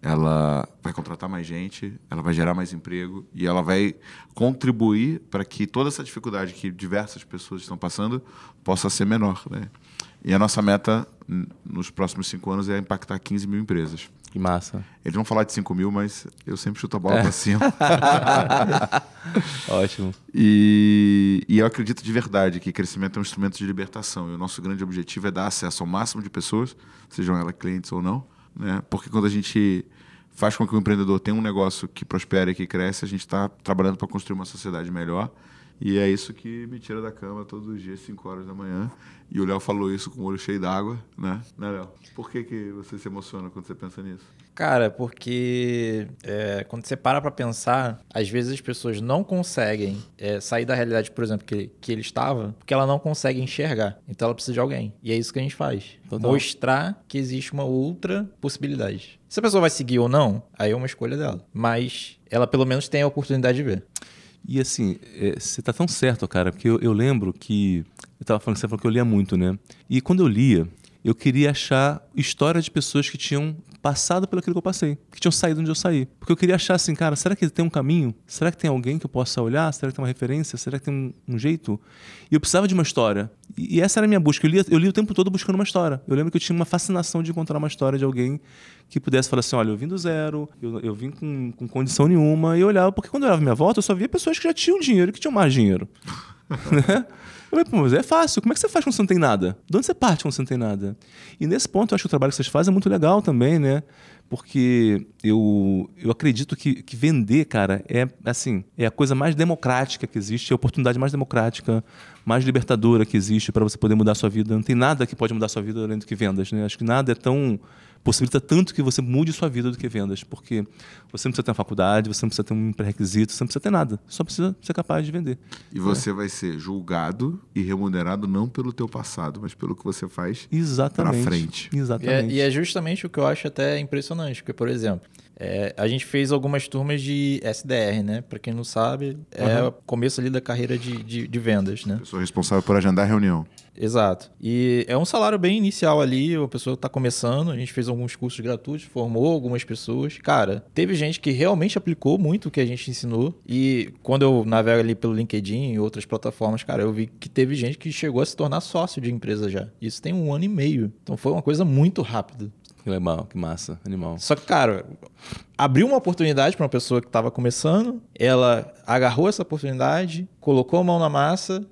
ela vai contratar mais gente, ela vai gerar mais emprego e ela vai contribuir para que toda essa dificuldade que diversas pessoas estão passando possa ser menor. Né? E a nossa meta nos próximos cinco anos é impactar 15 mil empresas. Que massa. Eles vão falar de 5 mil, mas eu sempre chuto a bola é. para cima. Ótimo. E, e, eu acredito de verdade que crescimento é um instrumento de libertação. E o nosso grande objetivo é dar acesso ao máximo de pessoas, sejam elas clientes ou não, né? Porque quando a gente faz com que o empreendedor tenha um negócio que prospere e que cresce, a gente está trabalhando para construir uma sociedade melhor E é isso que me tira da cama todos os dias, 5 horas da manhã. E o Léo falou isso com o olho cheio d'água, né? Né, Léo? Por que, que você se emociona quando você pensa nisso? Cara, porque é, quando você para pra pensar, às vezes as pessoas não conseguem é, sair da realidade, por exemplo, que, que ele estava, porque ela não consegue enxergar. Então ela precisa de alguém. E é isso que a gente faz. Total. Mostrar que existe uma outra possibilidade. Se a pessoa vai seguir ou não, aí é uma escolha dela. Mas ela pelo menos tem a oportunidade de ver. E assim, é, você tá tão certo, cara, porque eu, eu lembro que. Eu tava falando, você falou que eu lia muito, né? E quando eu lia, eu queria achar história de pessoas que tinham passado pelo que eu passei, que tinham saído onde eu saí. Porque eu queria achar assim, cara, será que tem um caminho? Será que tem alguém que eu possa olhar? Será que tem uma referência? Será que tem um, um jeito? E eu precisava de uma história. E, e essa era a minha busca. Eu li, eu li o tempo todo buscando uma história. Eu lembro que eu tinha uma fascinação de encontrar uma história de alguém que pudesse falar assim: olha, eu vim do zero, eu, eu vim com, com condição nenhuma. E eu olhava, porque quando eu olhava minha volta, eu só via pessoas que já tinham dinheiro e que tinham mais dinheiro. Né? Eu falei, mas é fácil. Como é que você faz quando você não tem nada? De onde você parte quando você não tem nada? E nesse ponto, eu acho que o trabalho que vocês fazem é muito legal também, né? Porque eu, eu acredito que, que vender, cara, é assim, é a coisa mais democrática que existe, é a oportunidade mais democrática, mais libertadora que existe para você poder mudar a sua vida. Não tem nada que pode mudar a sua vida além do que vendas, né? Acho que nada é tão possibilita tanto que você mude sua vida do que vendas, porque você não precisa ter uma faculdade, você não precisa ter um pré-requisito, você não precisa ter nada, só precisa ser capaz de vender. E você vai ser julgado e remunerado não pelo teu passado, mas pelo que você faz Exatamente. pra frente. E é, Exatamente. e é justamente o que eu acho até impressionante, porque, por exemplo, é, a gente fez algumas turmas de SDR, né? Pra quem não sabe, é o começo ali da carreira de, de, de vendas, né? Pessoa responsável por agendar a reunião. Exato. E é um salário bem inicial ali, a pessoa tá começando, a gente fez alguns cursos gratuitos, formou algumas pessoas. Cara, teve gente que realmente aplicou muito o que a gente ensinou. E quando eu navego ali pelo LinkedIn e outras plataformas, cara, eu vi que teve gente que chegou a se tornar sócio de empresa já. Isso tem um ano e meio. Então foi uma coisa muito rápida. Que legal, que massa, animal. Só que, cara, abriu uma oportunidade para uma pessoa que estava começando, ela agarrou essa oportunidade, colocou a mão na massa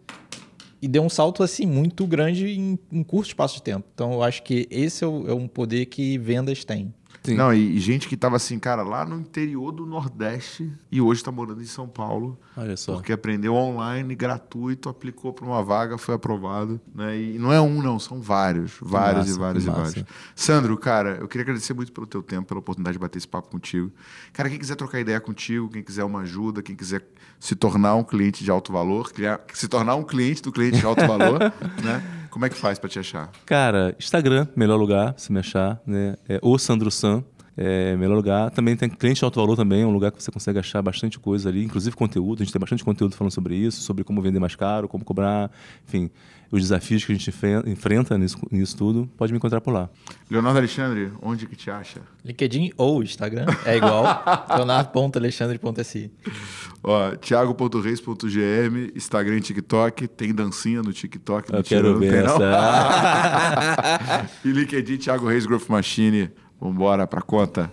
e deu um salto assim muito grande em um curto espaço de tempo. Então, eu acho que esse é, é um poder que vendas têm. Sim. Não, e, e gente que tava assim, cara, lá no interior do Nordeste e hoje tá morando em São Paulo. Olha só. Porque aprendeu online, gratuito, aplicou para uma vaga, foi aprovado. Né? E não é um, não, são vários. Vários massa, e vários e vários. Sandro, cara, eu queria agradecer muito pelo teu tempo, pela oportunidade de bater esse papo contigo. Cara, quem quiser trocar ideia contigo, quem quiser uma ajuda, quem quiser se tornar um cliente de alto valor, criar- se tornar um cliente do cliente de alto valor, né? Como é que faz para te achar? Cara, Instagram, melhor lugar, se me achar, né? É o Sandro San. É melhor lugar. Também tem cliente de alto valor também, é um lugar que você consegue achar bastante coisa ali, inclusive conteúdo. A gente tem bastante conteúdo falando sobre isso, sobre como vender mais caro, como cobrar, enfim, os desafios que a gente enfren- enfrenta nisso, nisso tudo. Pode me encontrar por lá. Leonardo Alexandre, onde que te acha? LinkedIn ou Instagram é igual. leonardo.alexandre.si. Ó, thiago.reis.gm, Instagram e TikTok, tem dancinha no TikTok. Eu quero ver essa. e LinkedIn, Thiago Reis Growth Machine. Vambora pra conta.